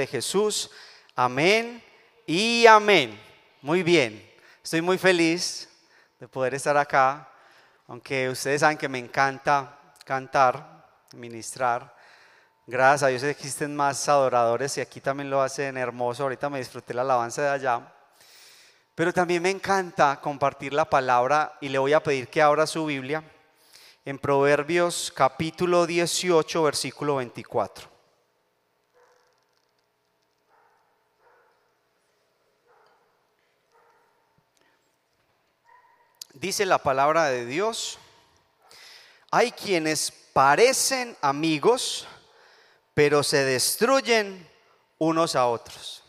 de Jesús. Amén y amén. Muy bien. Estoy muy feliz de poder estar acá, aunque ustedes saben que me encanta cantar, ministrar. Gracias a Dios existen más adoradores y aquí también lo hacen hermoso. Ahorita me disfruté la alabanza de allá. Pero también me encanta compartir la palabra y le voy a pedir que abra su Biblia en Proverbios capítulo 18, versículo 24. Dice la palabra de Dios, hay quienes parecen amigos, pero se destruyen unos a otros.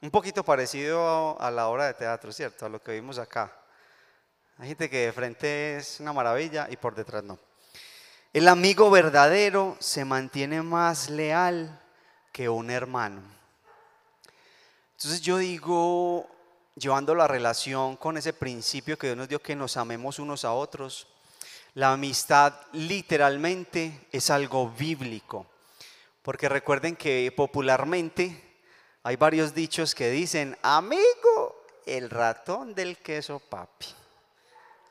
Un poquito parecido a la obra de teatro, ¿cierto? A lo que vimos acá. Hay gente que de frente es una maravilla y por detrás no. El amigo verdadero se mantiene más leal que un hermano. Entonces yo digo, llevando la relación con ese principio que Dios nos dio que nos amemos unos a otros, la amistad literalmente es algo bíblico. Porque recuerden que popularmente hay varios dichos que dicen, amigo, el ratón del queso papi.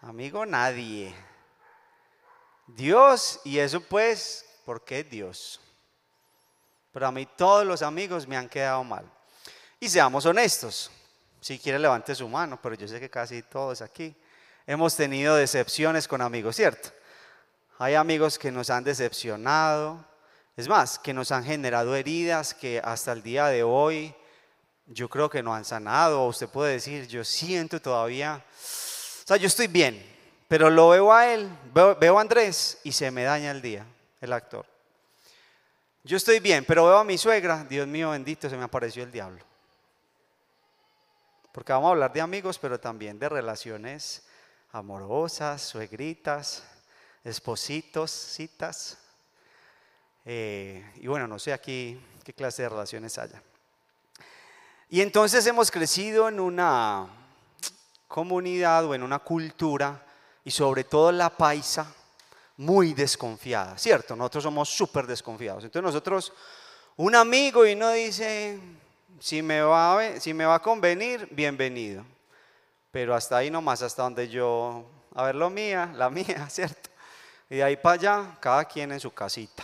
Amigo nadie. Dios, y eso pues, ¿por qué Dios? Pero a mí todos los amigos me han quedado mal. Y seamos honestos, si quiere levante su mano, pero yo sé que casi todos aquí hemos tenido decepciones con amigos, ¿cierto? Hay amigos que nos han decepcionado, es más, que nos han generado heridas que hasta el día de hoy yo creo que no han sanado. Usted puede decir, yo siento todavía o sea, yo estoy bien, pero lo veo a él, veo, a Andrés y se me daña el día, el actor. Yo estoy bien, pero veo a mi suegra, Dios mío bendito, se me apareció el diablo. Porque vamos a hablar de amigos, pero también de relaciones amorosas, suegritas, espositos, citas. Eh, y bueno, no sé aquí qué clase de relaciones haya. Y entonces hemos crecido en una comunidad o en una cultura y sobre todo la paisa muy desconfiada, ¿cierto? Nosotros somos súper desconfiados. Entonces nosotros, un amigo y no dice, si me, va a, convenir, bienvenido. Pero hasta ahí nomás, hasta donde yo, a ver lo mía, la mía, ¿cierto? Y de ahí para allá, cada quien en su casita.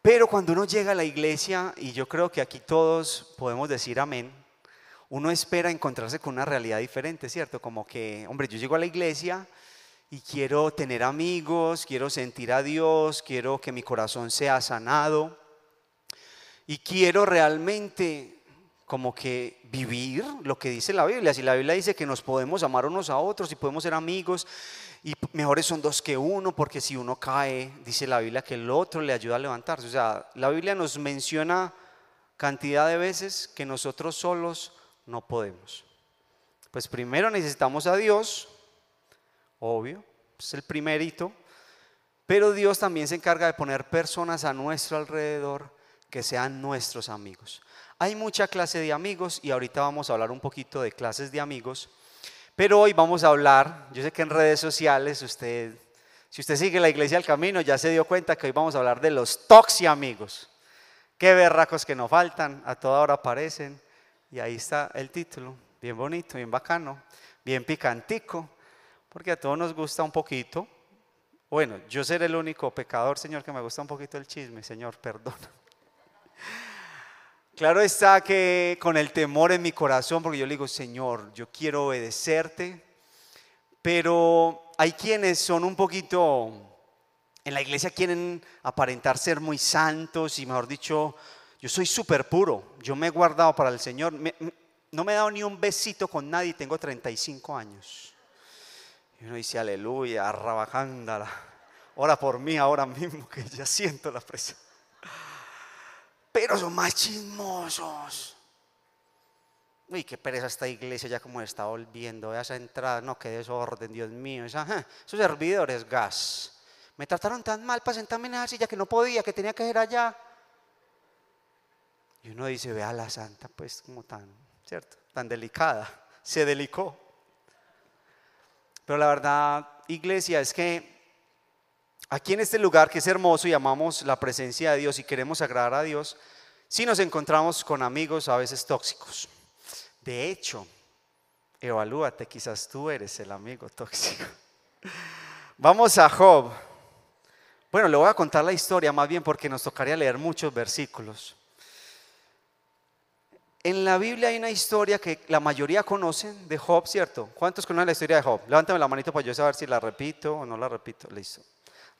Pero cuando uno llega a la iglesia, y yo creo que aquí todos podemos decir amén, uno espera encontrarse con una realidad diferente, ¿cierto? Como que, hombre, yo llego a la iglesia y quiero tener amigos, quiero sentir a Dios, quiero que mi corazón sea sanado y quiero realmente como que vivir lo que dice la Biblia. Si la Biblia dice que nos podemos amar unos a otros y podemos ser amigos y mejores son dos que uno, porque si uno cae, dice la Biblia que el otro le ayuda a levantarse. O sea, la Biblia nos menciona cantidad de veces que nosotros solos no podemos. Pues primero necesitamos a Dios, obvio, es el primerito, pero Dios también se encarga de poner personas a nuestro alrededor que sean nuestros amigos. Hay mucha clase de amigos y ahorita vamos a hablar un poquito de clases de amigos, pero hoy vamos a hablar, yo sé que en redes sociales usted, si usted sigue la iglesia del camino, ya se dio cuenta que hoy vamos a hablar de los toxi amigos. Qué berracos que nos faltan, a toda hora aparecen y ahí está el título, bien bonito, bien bacano, bien picantico, porque a todos nos gusta un poquito. Bueno, yo seré el único pecador, Señor, que me gusta un poquito el chisme, Señor, perdona. Claro está que con el temor en mi corazón, porque yo le digo, Señor, yo quiero obedecerte, pero hay quienes son un poquito, en la iglesia quieren aparentar ser muy santos y mejor dicho, yo soy súper puro, yo me he guardado para el Señor. no me he dado ni un besito con nadie, tengo 35 años. Y uno dice, aleluya, rabajándala. Ora por mí ahora mismo que ya siento la presión. Pero son más chismosos. Uy, qué pereza esta iglesia ya como está volviendo. Esa entrada, no, qué desorden, Dios mío. Esa, esos servidores, gas. Me trataron tan mal para sentarme en esa silla que no podía, que tenía que ir allá. Y uno dice, ve a la santa, pues como tan, ¿cierto? Tan delicada, se delicó. Pero la verdad, iglesia, es que aquí en este lugar que es hermoso y amamos la presencia de Dios y queremos agradar a Dios, si nos encontramos con amigos a veces tóxicos. De hecho, evalúate, quizás tú eres el amigo tóxico. Vamos a Job. Bueno, le voy a contar la historia más bien porque nos tocaría leer muchos versículos. En la Biblia hay una historia que la mayoría conocen de Job, ¿cierto? ¿Cuántos conocen la historia de Job? Levántame la manito para yo saber si la repito o no la repito. Listo.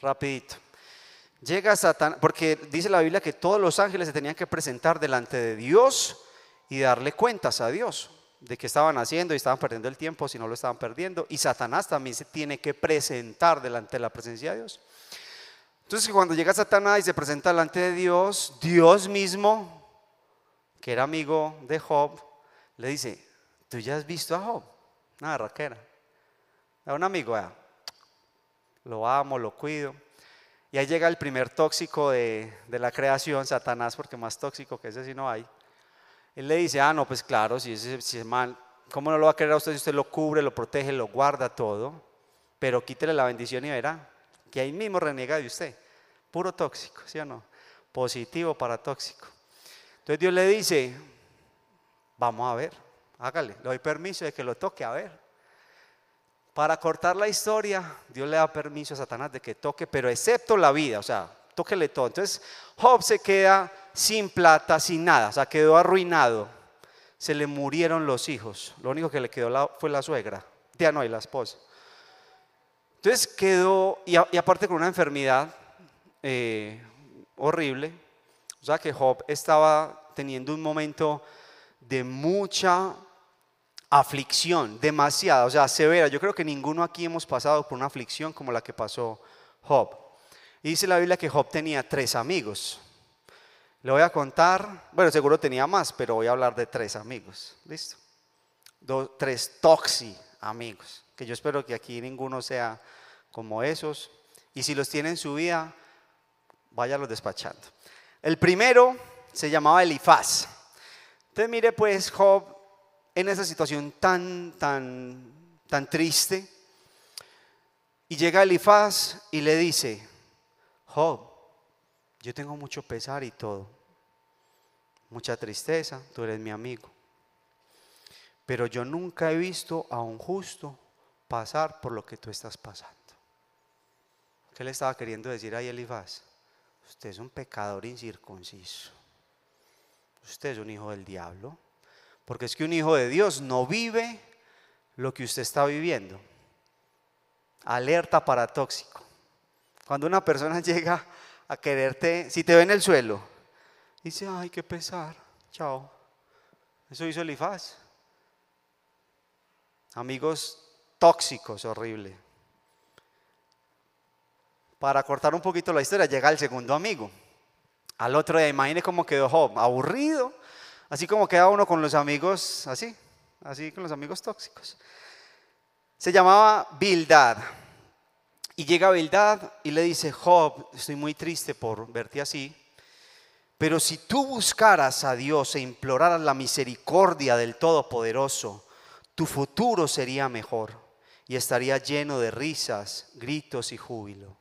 Rapidito. Llega Satanás, porque dice la Biblia que todos los ángeles se tenían que presentar delante de Dios y darle cuentas a Dios de qué estaban haciendo y estaban perdiendo el tiempo si no lo estaban perdiendo. Y Satanás también se tiene que presentar delante de la presencia de Dios. Entonces cuando llega Satanás y se presenta delante de Dios, Dios mismo que era amigo de Job, le dice, ¿tú ya has visto a Job? Una raquera. A un amigo, lo amo, lo cuido. Y ahí llega el primer tóxico de, la creación, Satanás, porque más tóxico que ese si no hay. Él le dice, ah, no, pues claro, si si es mal, ¿cómo no lo va a querer a usted si usted lo cubre, lo protege, lo guarda todo? Pero quítele la bendición y verá que ahí mismo reniega de usted. Puro tóxico, ¿sí o no? Positivo para tóxico. Entonces Dios le dice, vamos a ver, hágale, le doy permiso de que lo toque a ver. Para cortar la historia, Dios le da permiso a Satanás de que toque, pero excepto la vida, o sea, tóquele todo. Entonces Job se queda sin plata, sin nada, o sea, quedó arruinado. Se le murieron los hijos, lo único que le quedó fue la suegra, ya no, y la esposa. Entonces quedó, y, aparte con una enfermedad eh, horrible, o sea que Job estaba teniendo un momento de mucha aflicción, demasiada, o sea, severa. Yo creo que ninguno aquí hemos pasado por una aflicción como la que pasó Job. Y dice la Biblia que Job tenía tres amigos. Le voy a contar, bueno, seguro tenía más, pero voy a hablar de tres amigos. ¿Listo? tres toxi amigos, que yo espero que aquí ninguno sea como esos. Y si los tiene en su vida, váyalos despachando. El primero se llamaba Elifaz. Entonces mire pues Job en esa situación tan, tan, tan triste. Y llega Elifaz y le dice, Job, yo tengo mucho pesar y todo, mucha tristeza, tú eres mi amigo. Pero yo nunca he visto a un justo pasar por lo que tú estás pasando. ¿Qué le estaba queriendo decir ahí Elifaz? Usted es un pecador incircunciso. Usted es un hijo del diablo. Porque es que un hijo de Dios no vive lo que usted está viviendo. Alerta para tóxico. Cuando una persona llega a quererte, si te ve en el suelo, dice, ay, qué pesar, chao. Eso hizo Elifaz. Amigos tóxicos, horrible. Para cortar un poquito la historia, llega el segundo amigo. Al otro día, imagine cómo quedó Job, aburrido, así como queda uno con los amigos, así, así con los amigos tóxicos. Se llamaba Bildad. Y llega Bildad y le dice, Job, estoy muy triste por verte así, pero si tú buscaras a Dios e imploraras la misericordia del Todopoderoso, tu futuro sería mejor y estaría lleno de risas, gritos y júbilo.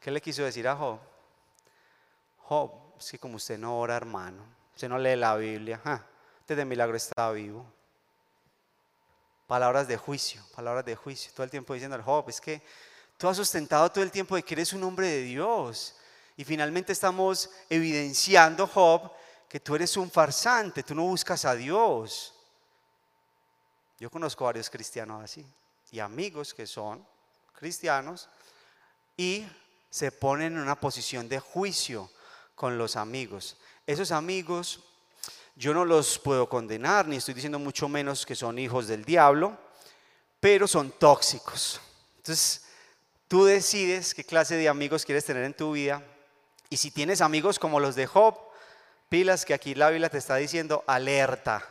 ¿Qué le quiso decir a Job? Job, es que como usted no ora, hermano, usted no lee la Biblia, desde milagro estaba vivo. Palabras de juicio, palabras de juicio, todo el tiempo diciendo al Job, es que tú has sustentado todo el tiempo de que eres un hombre de Dios. Y finalmente estamos evidenciando, Job, que tú eres un farsante, tú no buscas a Dios. Yo conozco varios cristianos así y amigos que son cristianos y se ponen en una posición de juicio con los amigos. Esos amigos yo no los puedo condenar, ni estoy diciendo mucho menos que son hijos del diablo, pero son tóxicos. Entonces, tú decides qué clase de amigos quieres tener en tu vida. Y si tienes amigos como los de Job, pilas que aquí la Biblia te está diciendo alerta.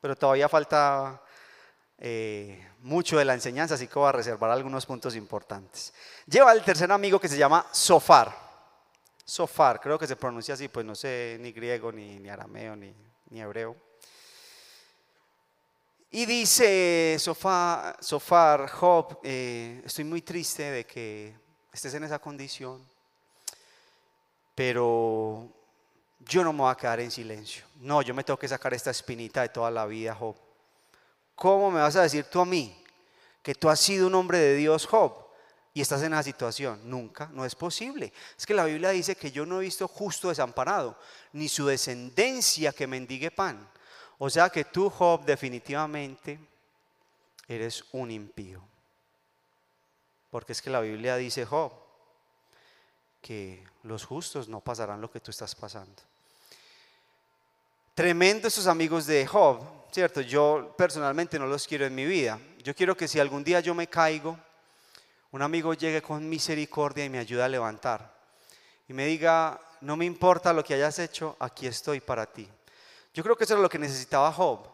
Pero todavía falta eh, mucho de la enseñanza, así que voy a reservar algunos puntos importantes. Lleva el tercer amigo que se llama Sofar. Sofar, creo que se pronuncia así, pues no sé ni griego, ni, ni arameo, ni, ni, hebreo. Y dice Sofar, Sofar Job, eh, estoy muy triste de que estés en esa condición, pero yo no me voy a quedar en silencio. No, yo me tengo que sacar esta espinita de toda la vida, Job. ¿Cómo me vas a decir tú a mí que tú has sido un hombre de Dios, Job? Y estás en esa situación. Nunca, no es posible. Es que la Biblia dice que yo no he visto justo desamparado, ni su descendencia que mendigue pan. O sea que tú, Job, definitivamente eres un impío. Porque es que la Biblia dice, Job, que los justos no pasarán lo que tú estás pasando. Tremendo esos amigos de Job, ¿cierto? Yo personalmente no los quiero en mi vida. Yo quiero que si algún día yo me caigo, un amigo llegue con misericordia y me ayude a levantar. Y me diga, no me importa lo que hayas hecho, aquí estoy para ti. Yo creo que eso era lo que necesitaba Job,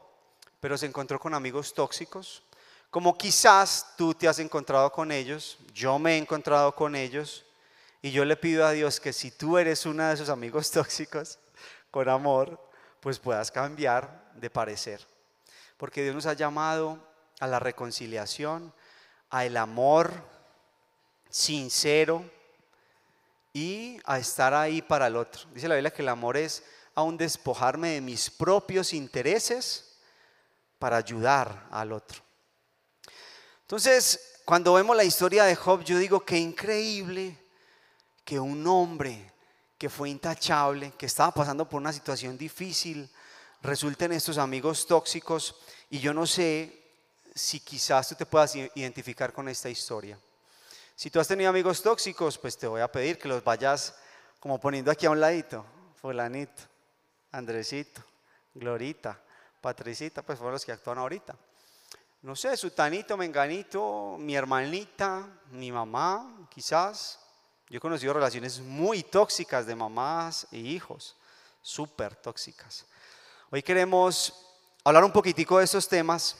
pero se encontró con amigos tóxicos, como quizás tú te has encontrado con ellos, yo me he encontrado con ellos, y yo le pido a Dios que si tú eres uno de esos amigos tóxicos, con amor, pues puedas cambiar de parecer. Porque Dios nos ha llamado a la reconciliación, a el amor sincero y a estar ahí para el otro. Dice la Biblia que el amor es aún despojarme de mis propios intereses para ayudar al otro. Entonces, cuando vemos la historia de Job, yo digo que increíble que un hombre que fue intachable, que estaba pasando por una situación difícil, resulte en estos amigos tóxicos y yo no sé si quizás tú te puedas identificar con esta historia. Si tú has tenido amigos tóxicos, pues te voy a pedir que los vayas como poniendo aquí a un ladito. Fulanito, Andresito, Glorita, Patricita, pues fueron los que actúan ahorita. No sé, Sutanito, Menganito, mi hermanita, mi mamá, quizás. Yo he conocido relaciones muy tóxicas de mamás e hijos, súper tóxicas. Hoy queremos hablar un poquitico de estos temas,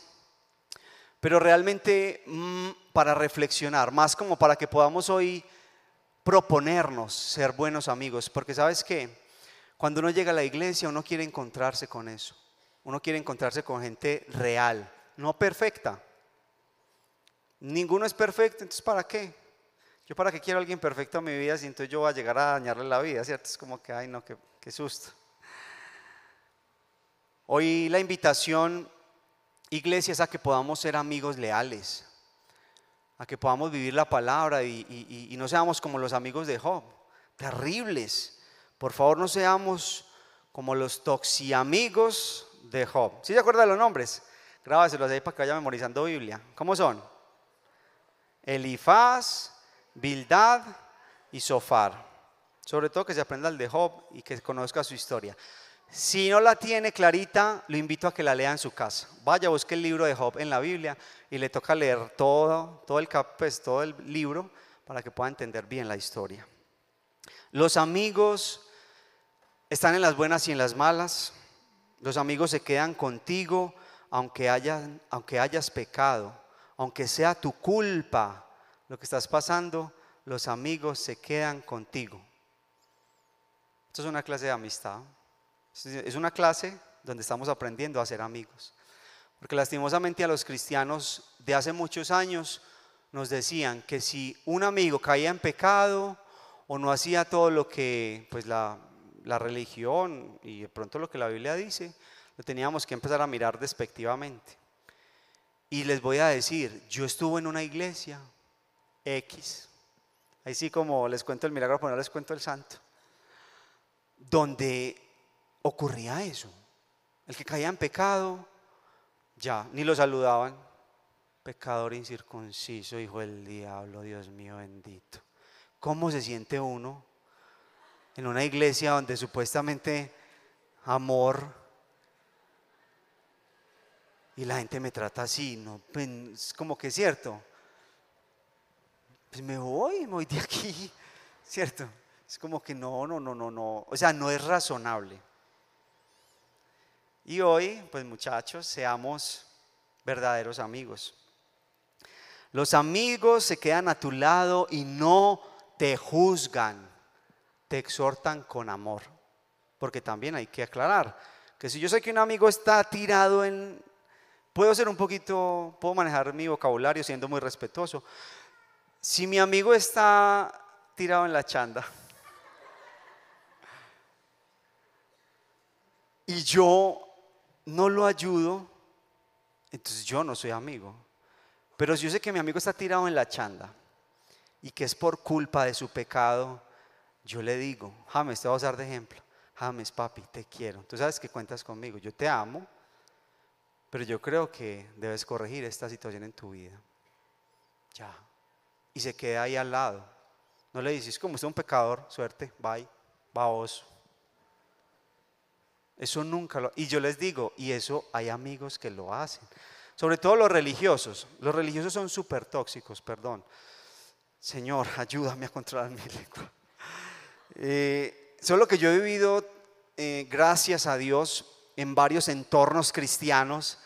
pero realmente mm, para reflexionar, más como para que podamos hoy proponernos ser buenos amigos, porque sabes que cuando uno llega a la iglesia uno quiere encontrarse con eso, uno quiere encontrarse con gente real, no perfecta. Ninguno es perfecto, entonces ¿para qué? Yo para qué quiero a alguien perfecto en mi vida si entonces yo voy a llegar a dañarle la vida, ¿cierto? Es como que, ay no, qué, qué susto. Hoy la invitación, iglesia, es a que podamos ser amigos leales, a que podamos vivir la palabra y, no seamos como los amigos de Job, terribles. Por favor, no seamos como los toxiamigos de Job. ¿Sí se acuerdan de los nombres? Grábaselos ahí para que vaya memorizando Biblia. ¿Cómo son? Elifaz, Bildad y Sofar. Sobre todo que se aprenda el de Job y que conozca su historia. Si no la tiene clarita, lo invito a que la lea en su casa. Vaya, busque el libro de Job en la Biblia y le toca leer todo, todo el, pues, todo el libro para que pueda entender bien la historia. Los amigos están en las buenas y en las malas. Los amigos se quedan contigo aunque, aunque hayas pecado, aunque sea tu culpa lo que estás pasando, los amigos se quedan contigo. Esto es una clase de amistad. Es una clase donde estamos aprendiendo a ser amigos. Porque lastimosamente a los cristianos de hace muchos años nos decían que si un amigo caía en pecado o no hacía todo lo que pues la, la religión y de pronto lo que la Biblia dice, lo teníamos que empezar a mirar despectivamente. Y les voy a decir, yo estuve en una iglesia X. Ahí sí como les cuento el milagro, pero no les cuento el santo. Donde ocurría eso. El que caía en pecado, ya, ni lo saludaban. Pecador incircunciso, hijo del diablo, Dios mío bendito. ¿Cómo se siente uno en una iglesia donde supuestamente amor y la gente me trata así? No, pues, es como que es cierto pues me voy, me voy de aquí, ¿cierto? Es como que no, no, no, no, no, o sea, no es razonable. Y hoy, pues muchachos, seamos verdaderos amigos. Los amigos se quedan a tu lado y no te juzgan, te exhortan con amor. Porque también hay que aclarar que si yo sé que un amigo está tirado en... Puedo ser un poquito, puedo manejar mi vocabulario siendo muy respetuoso, si mi amigo está tirado en la chanda, y yo no lo ayudo, entonces yo no soy amigo. Pero si yo sé que mi amigo está tirado en la chanda y que es por culpa de su pecado, yo le digo, James, te voy a usar de ejemplo. James, papi, te quiero. Tú sabes que cuentas conmigo. Yo te amo, pero yo creo que debes corregir esta situación en tu vida. Ya. Y se queda ahí al lado. No le dices, como usted es un pecador, suerte, bye, baboso. Eso nunca lo... Y yo les digo, y eso hay amigos que lo hacen. Sobre todo los religiosos. Los religiosos son súper tóxicos, perdón. Señor, ayúdame a controlar mi lengua. Eh, solo que yo he vivido, eh, gracias a Dios, en varios entornos cristianos.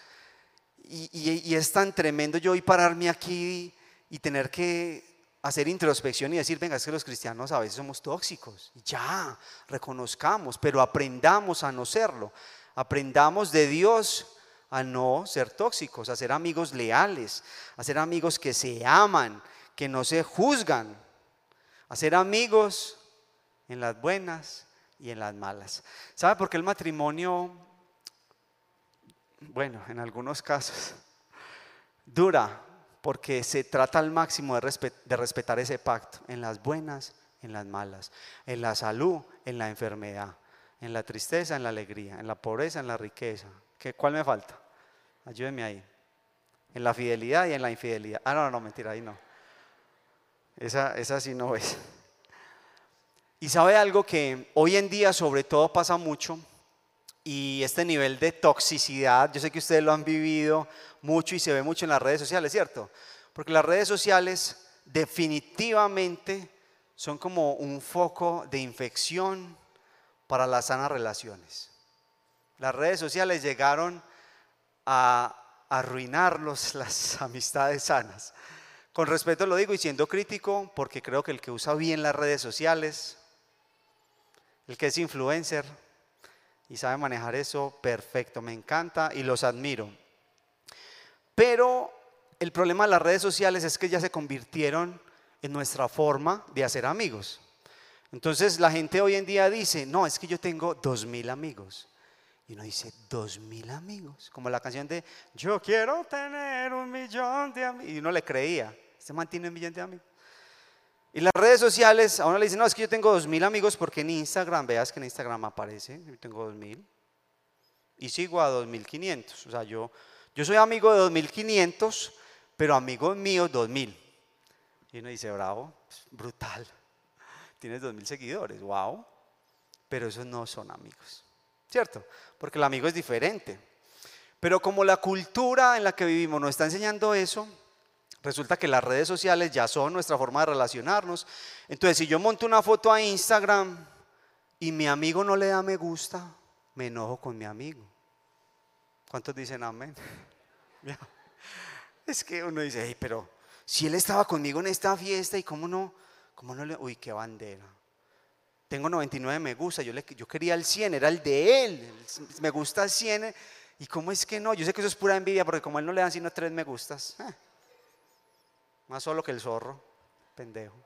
Y, es tan tremendo yo hoy pararme aquí y tener que hacer introspección y decir, venga, es que los cristianos a veces somos tóxicos. Ya, reconozcamos, pero aprendamos a no serlo. Aprendamos de Dios a no ser tóxicos, a ser amigos leales, a ser amigos que se aman, que no se juzgan, a ser amigos en las buenas y en las malas. ¿Sabe por qué el matrimonio, bueno, en algunos casos, dura? Porque se trata al máximo de, de respetar ese pacto, en las buenas, en las malas, en la salud, en la enfermedad, en la tristeza, en la alegría, en la pobreza, en la riqueza. ¿Qué, ¿Cuál me falta? Ayúdenme ahí. En la fidelidad y en la infidelidad. Ah, no, no, mentira, ahí no. Esa, esa sí no es. Y sabe algo que hoy en día sobre todo pasa mucho y este nivel de toxicidad, yo sé que ustedes lo han vivido mucho y se ve mucho en las redes sociales, ¿cierto? Porque las redes sociales definitivamente son como un foco de infección para las sanas relaciones. Las redes sociales llegaron a arruinarlos las amistades sanas. Con respeto lo digo y siendo crítico, porque creo que el que usa bien las redes sociales, el que es influencer y sabe manejar eso, perfecto, me encanta y los admiro. Pero el problema de las redes sociales es que ya se convirtieron en nuestra forma de hacer amigos. Entonces la gente hoy en día dice, no, es que yo tengo dos mil amigos. Y uno dice, dos mil amigos. Como la canción de, yo quiero tener un millón de amigos. Y uno le creía, se mantiene un millón de amigos. Y las redes sociales, a uno le dicen, no, es que yo tengo dos mil amigos porque en Instagram, veas que en Instagram aparece, yo tengo dos mil. Y sigo a dos mil quinientos. O sea, yo, yo soy amigo de dos mil quinientos, pero amigo mío dos mil. Y uno dice, bravo, brutal. Tienes dos mil seguidores, wow. Pero esos no son amigos. ¿cierto? Porque el amigo es diferente. Pero como la cultura en la que vivimos nos está enseñando eso, resulta que las redes sociales ya son nuestra forma de relacionarnos. Entonces, si yo monto una foto a Instagram y mi amigo no le da me gusta, me enojo con mi amigo. ¿Cuántos dicen amén? Es que uno dice, pero si él estaba conmigo en esta fiesta y cómo no, cómo no le, uy, qué bandera. Tengo 99 me gusta, yo, le, yo quería el 100, era el de él, me gusta el 100. ¿Y cómo es que no? Yo sé que eso es pura envidia porque como él no le dan sino tres me gustas, eh, más solo que el zorro, pendejo.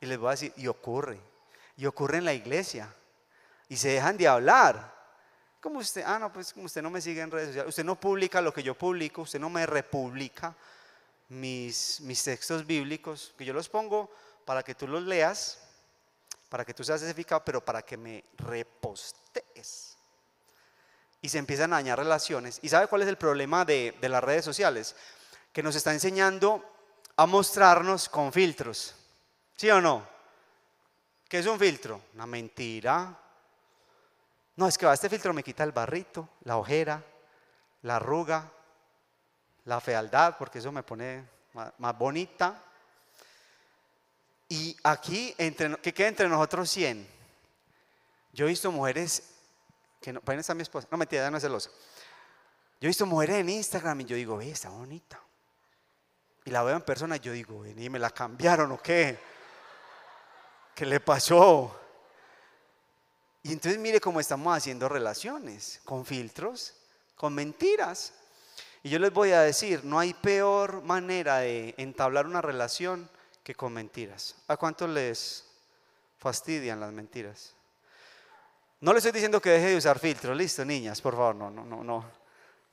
Y les voy a decir, y ocurre, y ocurre en la iglesia, y se dejan de hablar. Como usted, ah, no, pues como usted no me sigue en redes sociales, usted no publica lo que yo publico, usted no me republica mis, mis textos bíblicos, que yo los pongo para que tú los leas para que tú seas edificado, pero para que me repostees. Y se empiezan a dañar relaciones. ¿Y sabe cuál es el problema de, de las redes sociales? Que nos está enseñando a mostrarnos con filtros. ¿Sí o no? ¿Qué es un filtro? Una mentira. No, es que va, este filtro me quita el barrito, la ojera, la arruga, la fealdad, porque eso me pone más bonita. Y aquí, entre, que queda entre nosotros 100. Yo he visto mujeres, que no, para está mi esposa, no mentira, no es celosa. Yo he visto mujeres en Instagram y yo digo, ve, está bonita. Y la veo en persona y yo digo, ¿y me la cambiaron o qué? ¿Qué le pasó? Y entonces mire cómo estamos haciendo relaciones, con filtros, con mentiras. Y yo les voy a decir, no hay peor manera de entablar una relación que con mentiras. ¿A cuánto les fastidian las mentiras? No le estoy diciendo que deje de usar filtros, listo, niñas, por favor, no, no, no, no.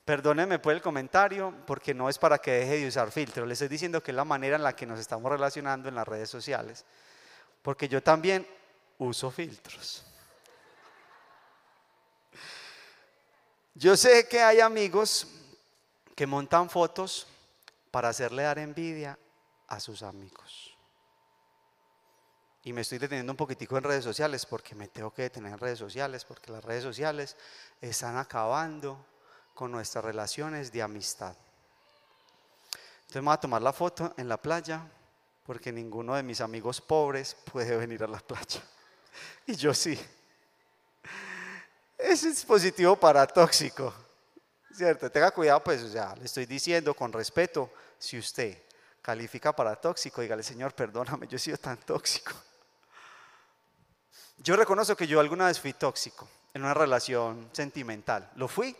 Perdónenme por el comentario, porque no es para que deje de usar filtros. Le estoy diciendo que es la manera en la que nos estamos relacionando en las redes sociales. Porque yo también uso filtros. Yo sé que hay amigos que montan fotos para hacerle dar envidia a sus amigos. Y me estoy deteniendo un poquitico en redes sociales porque me tengo que detener en redes sociales, porque las redes sociales están acabando con nuestras relaciones de amistad. Entonces me voy a tomar la foto en la playa porque ninguno de mis amigos pobres puede venir a la playa. Y yo sí. Ese dispositivo para tóxico. ¿Cierto? Tenga cuidado, pues ya le estoy diciendo con respeto, si usted califica para tóxico, dígale, Señor, perdóname, yo he sido tan tóxico. Yo reconozco que yo alguna vez fui tóxico en una relación sentimental. Lo fui.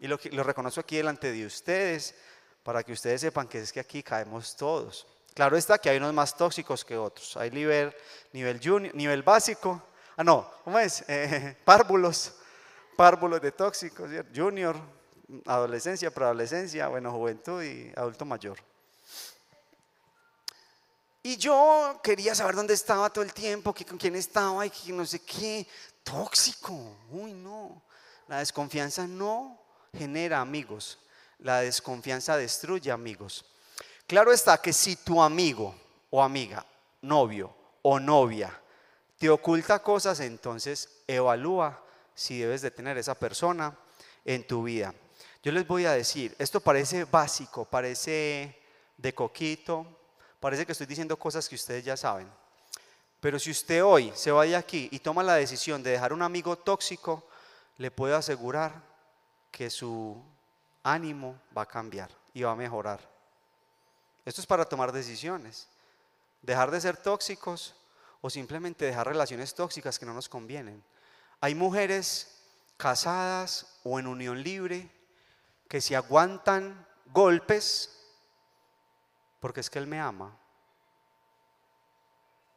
Y lo, lo reconozco aquí delante de ustedes para que ustedes sepan que es que aquí caemos todos. Claro está que hay unos más tóxicos que otros. Hay nivel, nivel, junior, nivel básico. Ah, no, ¿cómo es? Eh, párvulos. Párvulos de tóxicos, junior, adolescencia, preadolescencia, bueno, juventud y adulto mayor. Y yo quería saber dónde estaba todo el tiempo, que con quién estaba y que no sé qué. Tóxico. Uy, no. La desconfianza no genera amigos. La desconfianza destruye amigos. Claro está que si tu amigo o amiga, novio o novia, te oculta cosas, entonces evalúa si debes de tener esa persona en tu vida. Yo les voy a decir, esto parece básico, parece de coquito, parece que estoy diciendo cosas que ustedes ya saben. Pero si usted hoy se va de aquí y toma la decisión de dejar un amigo tóxico, le puedo asegurar que su ánimo va a cambiar y va a mejorar. Esto es para tomar decisiones. Dejar de ser tóxicos o simplemente dejar relaciones tóxicas que no nos convienen. Hay mujeres casadas o en unión libre que si aguantan golpes porque es que él me ama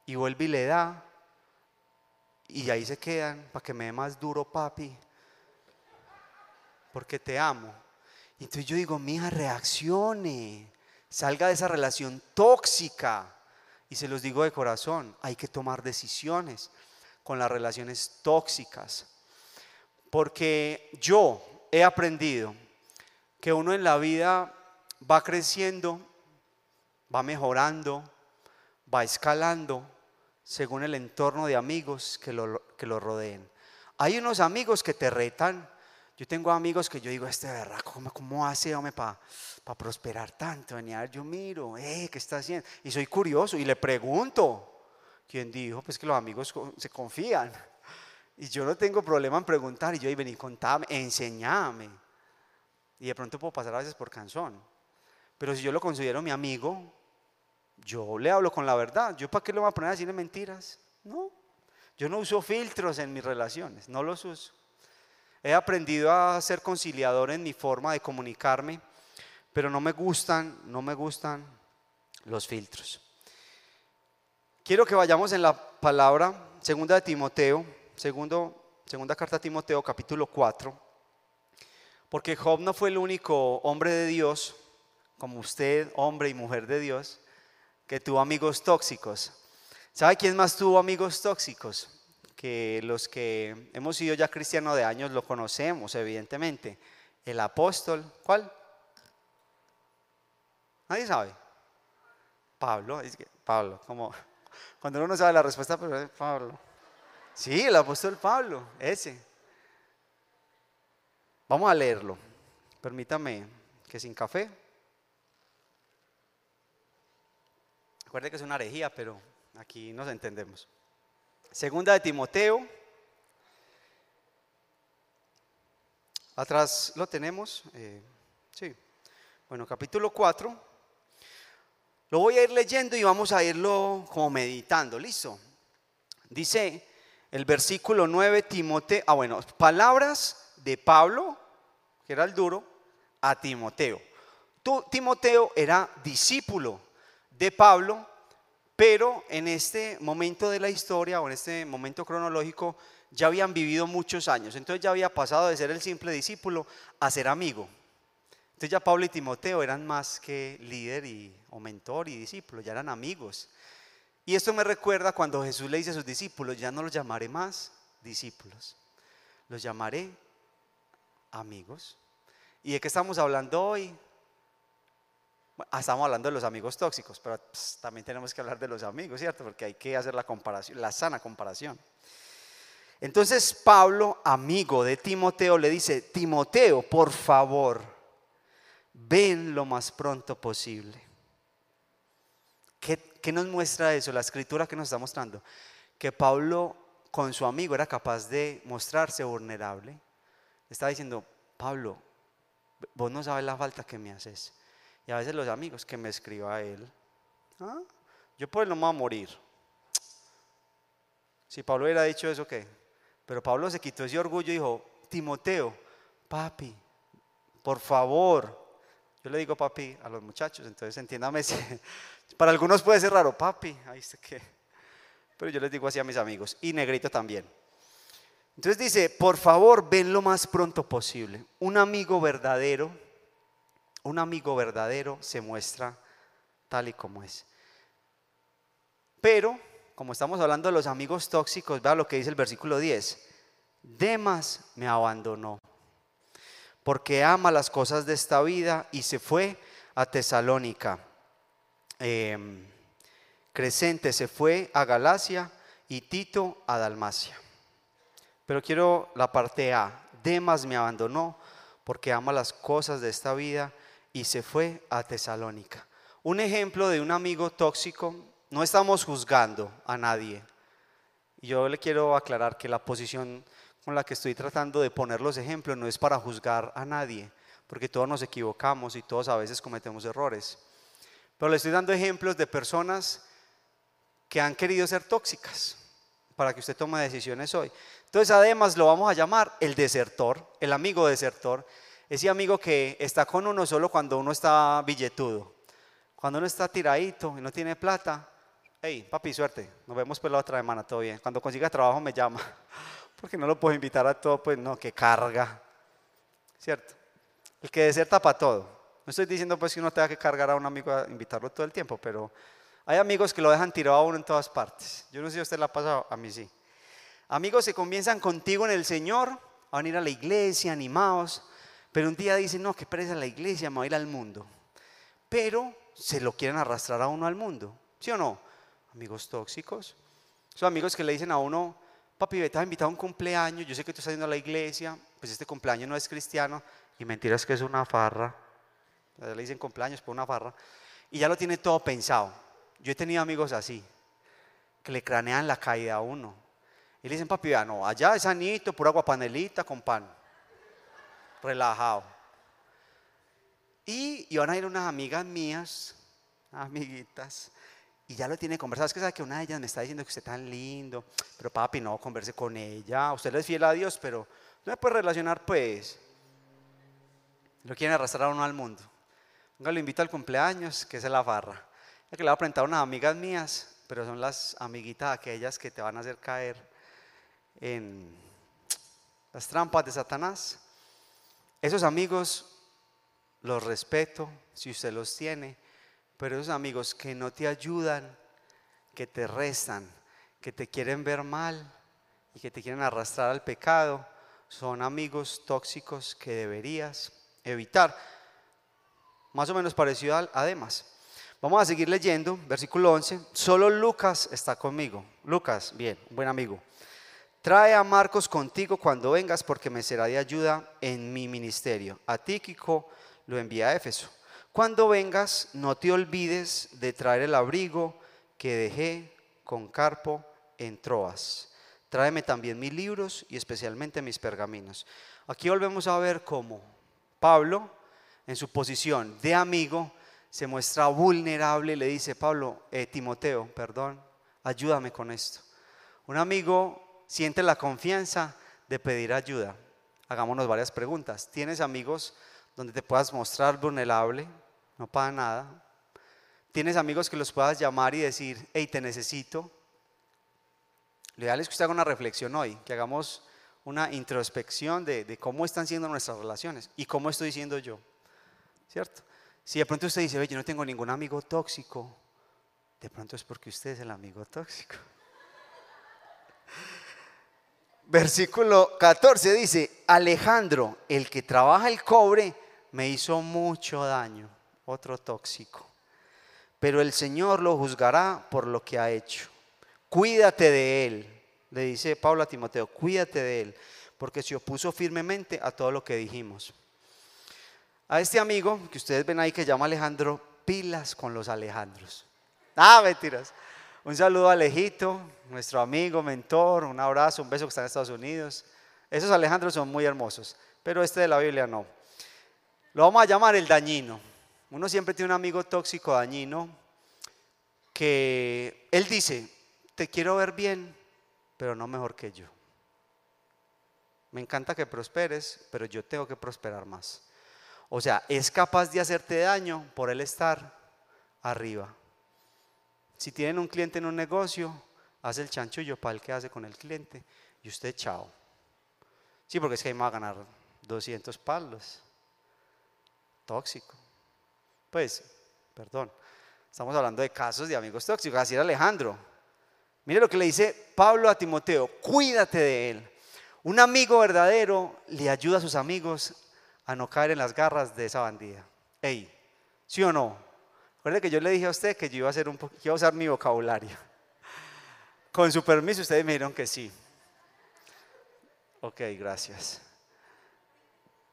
y vuelve y le da y ahí se quedan para que me dé más duro papi porque te amo. Entonces yo digo, mija, reaccione, salga de esa relación tóxica. Y se los digo de corazón, hay que tomar decisiones con las relaciones tóxicas. Porque yo he aprendido que uno en la vida va creciendo, va mejorando, va escalando según el entorno de amigos que lo, que lo rodeen. Hay unos amigos que te retan yo tengo amigos que yo digo, este berraco, ¿cómo, cómo hace, hombre, para prosperar tanto? Venía, yo miro, eh, ¿qué está haciendo? Y soy curioso y le pregunto. ¿Quién dijo? Pues que los amigos se confían. Y yo no tengo problema en preguntar. Y yo, ahí vení, contame, enseñame. Y de pronto puedo pasar a veces por canzón. Pero si yo lo considero mi amigo, yo le hablo con la verdad. ¿Yo para qué le voy a poner a decirle mentiras? No. Yo no uso filtros en mis relaciones, no los uso. He aprendido a ser conciliador en mi forma de comunicarme, pero no me gustan, no me gustan los filtros. Quiero que vayamos en la palabra segunda de Timoteo, segunda carta de Timoteo, capítulo 4, porque Job no fue el único hombre de Dios, como usted, hombre y mujer de Dios, que tuvo amigos tóxicos. ¿Sabe quién más tuvo amigos tóxicos? Que los que hemos sido ya cristianos de años lo conocemos, evidentemente. El apóstol, ¿cuál? Nadie sabe. Pablo, Pablo, como cuando uno no sabe la respuesta, pero es Pablo. Sí, el apóstol Pablo, ese. Vamos a leerlo. Permítame que sin café. Recuerde que es una herejía, pero aquí nos entendemos. Segunda de Timoteo. Atrás lo tenemos. Eh, sí. Bueno, capítulo 4. Lo voy a ir leyendo y vamos a irlo como meditando. ¿Listo? Dice el versículo 9, Timoteo. Ah, bueno, palabras de Pablo, que era el duro, a Timoteo. Timoteo era discípulo de Pablo pero en este momento de la historia o en este momento cronológico ya habían vivido muchos años. Entonces ya había pasado de ser el simple discípulo a ser amigo. Entonces ya Pablo y Timoteo eran más que líder y, o mentor y discípulo, ya eran amigos. Y esto me recuerda cuando Jesús le dice a sus discípulos, ya no los llamaré más discípulos, los llamaré amigos. ¿Y de qué estamos hablando hoy? Ah, estamos hablando de los amigos tóxicos, pero pues, también tenemos que hablar de los amigos, ¿cierto? Porque hay que hacer la comparación, la sana comparación. Entonces Pablo, amigo de Timoteo, le dice, Timoteo, por favor, ven lo más pronto posible. ¿Qué, ¿Qué, nos muestra eso? La escritura que nos está mostrando. Que Pablo con su amigo era capaz de mostrarse vulnerable. Está diciendo, Pablo, vos no sabes la falta que me haces. Y a veces los amigos que me escriba a él, ¿ah? yo por él no me voy a morir. Si Pablo hubiera dicho eso, ¿qué? Pero Pablo se quitó ese orgullo y dijo, Timoteo, papi, por favor. Yo le digo papi a los muchachos, entonces entiéndame si para algunos puede ser raro, papi, ahí está que. Pero yo les digo así a mis amigos y negrito también. Entonces dice, por favor, ven lo más pronto posible. Un amigo verdadero un amigo verdadero se muestra tal y como es. Pero, como estamos hablando de los amigos tóxicos, vea lo que dice el versículo 10. Demas me abandonó, porque ama las cosas de esta vida y se fue a Tesalónica. Em, Crescente se fue a Galacia y Tito a Dalmacia. Pero quiero la parte A. Demas me abandonó porque ama las cosas de esta vida y se fue a Tesalónica. Un ejemplo de un amigo tóxico, no estamos juzgando a nadie. Yo le quiero aclarar que la posición con la que estoy tratando de poner los ejemplos no es para juzgar a nadie, porque todos nos equivocamos y todos a veces cometemos errores. Pero le estoy dando ejemplos de personas que han querido ser tóxicas para que usted tome decisiones hoy. Entonces, además lo vamos a llamar el desertor, el amigo desertor, ese amigo que está con uno solo cuando uno está billetudo. Cuando uno está tiradito y no tiene plata, hey, papi, suerte, nos vemos pues la otra semana, todo bien. Cuando consiga trabajo me llama, porque no lo puedo invitar a todo, pues no, que carga, ¿cierto? El que deserta para todo. No estoy diciendo pues que uno tenga que cargar a un amigo a invitarlo todo el tiempo, pero hay amigos que lo dejan tirado a uno en todas partes. Yo no sé si usted la ha pasado, a mí sí. Amigos que comienzan contigo en el Señor, a venir a la iglesia, animados, pero un día dicen, no, que pereza la iglesia, me voy a ir al mundo. Pero se lo quieren arrastrar a uno al mundo, ¿sí o no? Amigos tóxicos. Son amigos que le dicen a uno, papi, vete a invitar a un cumpleaños, yo sé que tú estás yendo a la iglesia, pues este cumpleaños no es cristiano, y mentiras que es una farra. Le dicen cumpleaños por una farra. Y ya lo tiene todo pensado. Yo he tenido amigos así, que le cranean la caída a uno. Y le dicen, papi, ya no, allá es sanito, pura panelita con pan relajado. Y iban a ir unas amigas mías, amiguitas, y ya lo tiene conversado. Es que sabe que una de ellas me está diciendo que usted es tan lindo, pero papi, no, converse con ella. Usted le es fiel a Dios, pero no me puede relacionar, pues. Lo quieren arrastrar a uno al mundo. Venga, lo invito al cumpleaños, que es la farra. Ya que le voy a presentar a unas amigas mías, pero son las amiguitas aquellas que te van a hacer caer en las trampas de Satanás. Esos amigos los respeto si usted los tiene, pero esos amigos que no te ayudan, que te restan, que te quieren ver mal y que te quieren arrastrar al pecado, son amigos tóxicos que deberías evitar. Más o menos parecido al además. Vamos a seguir leyendo, versículo 11. Solo Lucas está conmigo. Lucas, bien, buen amigo. Trae a Marcos contigo cuando vengas porque me será de ayuda en mi ministerio. A Tíquico lo envía a Éfeso. Cuando vengas, no te olvides de traer el abrigo que dejé con Carpo en Troas. Tráeme también mis libros y especialmente mis pergaminos. Aquí volvemos a ver cómo Pablo, en su posición de amigo, se muestra vulnerable y le dice, Pablo, eh, Timoteo, perdón, ayúdame con esto. Un amigo siente la confianza de pedir ayuda. Hagámonos varias preguntas. ¿Tienes amigos donde te puedas mostrar vulnerable? No para nada. Tienes amigos que los puedas llamar y decir, hey, te necesito. Lo ideal es que usted haga una reflexión hoy, que hagamos una introspección de, de cómo están siendo nuestras relaciones y cómo estoy siendo yo. ¿Cierto? Si de pronto usted dice, oye, yo no tengo ningún amigo tóxico, de pronto es porque usted es el amigo tóxico. Versículo 14 dice, Alejandro, el que trabaja el cobre, me hizo mucho daño, otro tóxico. Pero el Señor lo juzgará por lo que ha hecho. Cuídate de él, le dice Pablo a Timoteo, cuídate de él, porque se opuso firmemente a todo lo que dijimos. A este amigo que ustedes ven ahí que llama Alejandro, pilas con los Alejandros. Ah, mentiras. Un saludo a Alejito, nuestro amigo, mentor, un abrazo, un beso que está en Estados Unidos. Esos Alejandros son muy hermosos, pero este de la Biblia no. Lo vamos a llamar el dañino. Uno siempre tiene un amigo tóxico dañino que él dice, te quiero ver bien, pero no mejor que yo. Me encanta que prosperes, pero yo tengo que prosperar más. O sea, es capaz de hacerte daño por él estar arriba. Si tienen un cliente en un negocio, hace el chanchullo para el que hace con el cliente y usted chao. Sí, porque es que ahí me va a ganar 200 palos. Tóxico. Pues, perdón, estamos hablando de casos de amigos tóxicos. Así era Alejandro. Mire lo que le dice Pablo a Timoteo, cuídate de él. Un amigo verdadero le ayuda a sus amigos a no caer en las garras de esa bandida. Ey, ¿sí o no? Recuerde que yo le dije a usted que yo iba a, hacer un a usar mi vocabulario. Con su permiso, ustedes me dijeron que sí. Ok, gracias.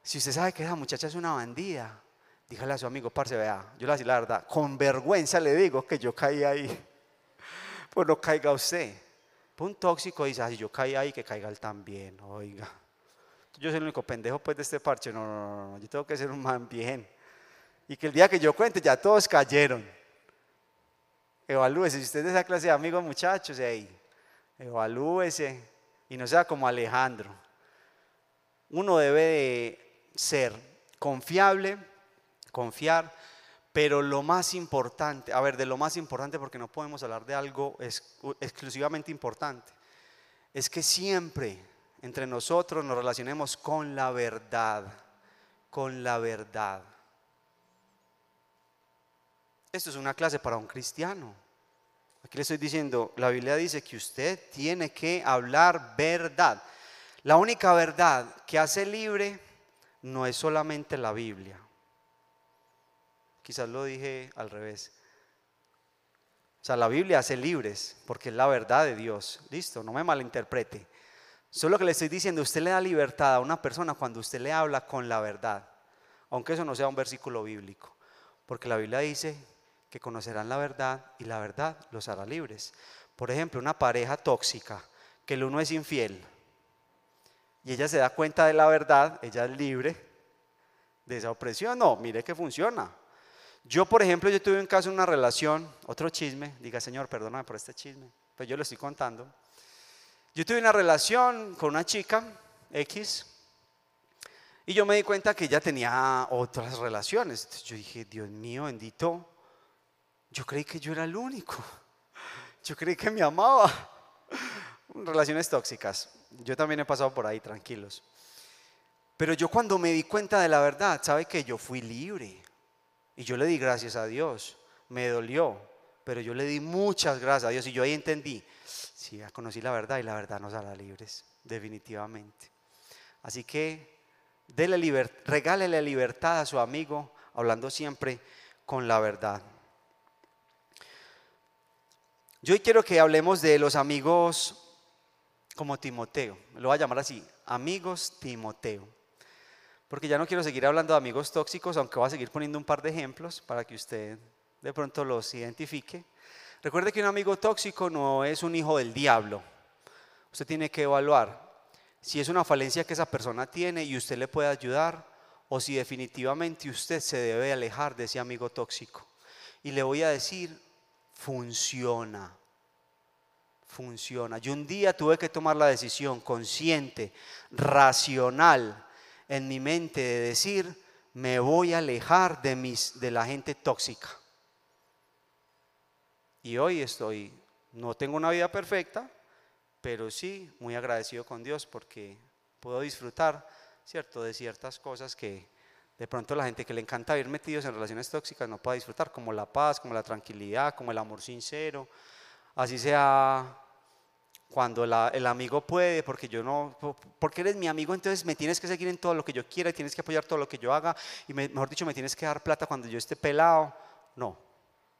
Si usted sabe que esa muchacha es una bandida, dígale a su amigo, parce, vea, yo le decir la verdad, con vergüenza le digo que yo caí ahí. Pues no caiga usted. Pues un tóxico dice, si yo caí ahí, que caiga él también, oiga yo soy el único pendejo pues de este parche. No, no, no, yo tengo que ser un man bien. Y que el día que yo cuente ya todos cayeron. Evalúese, si usted es de esa clase de amigos muchachos, hey, evalúese y no sea como Alejandro. Uno debe de ser confiable, confiar, pero lo más importante, a ver, de lo más importante porque no podemos hablar de algo exclusivamente importante, es que siempre entre nosotros nos relacionemos con la verdad, con la verdad. Esto es una clase para un cristiano. Aquí le estoy diciendo, la Biblia dice que usted tiene que hablar verdad. La única verdad que hace libre no es solamente la Biblia. Quizás lo dije al revés. O sea, la Biblia hace libres porque es la verdad de Dios. Listo, no me malinterprete. Solo que le estoy diciendo, usted le da libertad a una persona cuando usted le habla con la verdad, aunque eso no sea un versículo bíblico, porque la Biblia dice que conocerán la verdad y la verdad los hará libres. Por ejemplo, una pareja tóxica, que el uno es infiel y ella se da cuenta de la verdad, ella es libre de esa opresión. No, mire que funciona. Yo, por ejemplo, yo tuve un caso, una relación, otro chisme, diga Señor, perdóname por este chisme, pues yo lo estoy contando. Yo tuve una relación con una chica, X, y yo me di cuenta que ella tenía otras relaciones. yo dije, Dios mío, bendito, yo creí que yo era el único. Yo creí que me amaba. Relaciones tóxicas. Yo también he pasado por ahí, tranquilos. Pero yo cuando me di cuenta de la verdad, sabe que yo fui libre. Y yo le di gracias a Dios. Me dolió, pero yo le di muchas gracias a Dios. Y yo ahí entendí, Sí, ya conocí la verdad y la verdad nos hará libres, definitivamente. Así que dele regálele libertad a su amigo, hablando siempre con la verdad. Yo hoy quiero que hablemos de los amigos como Timoteo. Lo voy a llamar así, amigos Timoteo. Porque ya no quiero seguir hablando de amigos tóxicos, aunque voy a seguir poniendo un par de ejemplos para que usted de pronto los identifique. Recuerde que un amigo tóxico no es un hijo del diablo. Usted tiene que evaluar si es una falencia que esa persona tiene y usted le puede ayudar o si definitivamente usted se debe alejar de ese amigo tóxico. Y le voy a decir, funciona. Funciona. Yo un día tuve que tomar la decisión consciente, racional, en mi mente de decir, me voy a alejar de, mis, de la gente tóxica. Y hoy estoy, no tengo una vida perfecta, pero sí muy agradecido con Dios porque puedo disfrutar, ¿cierto?, de ciertas cosas que de pronto la gente que le encanta vivir metidos en relaciones tóxicas no puede disfrutar, como la paz, como la tranquilidad, como el amor sincero. Así sea cuando el amigo puede, porque yo no, porque eres mi amigo, entonces me tienes que seguir en todo lo que yo quiera, tienes que apoyar todo lo que yo haga, y mejor dicho, me tienes que dar plata cuando yo esté pelado. No.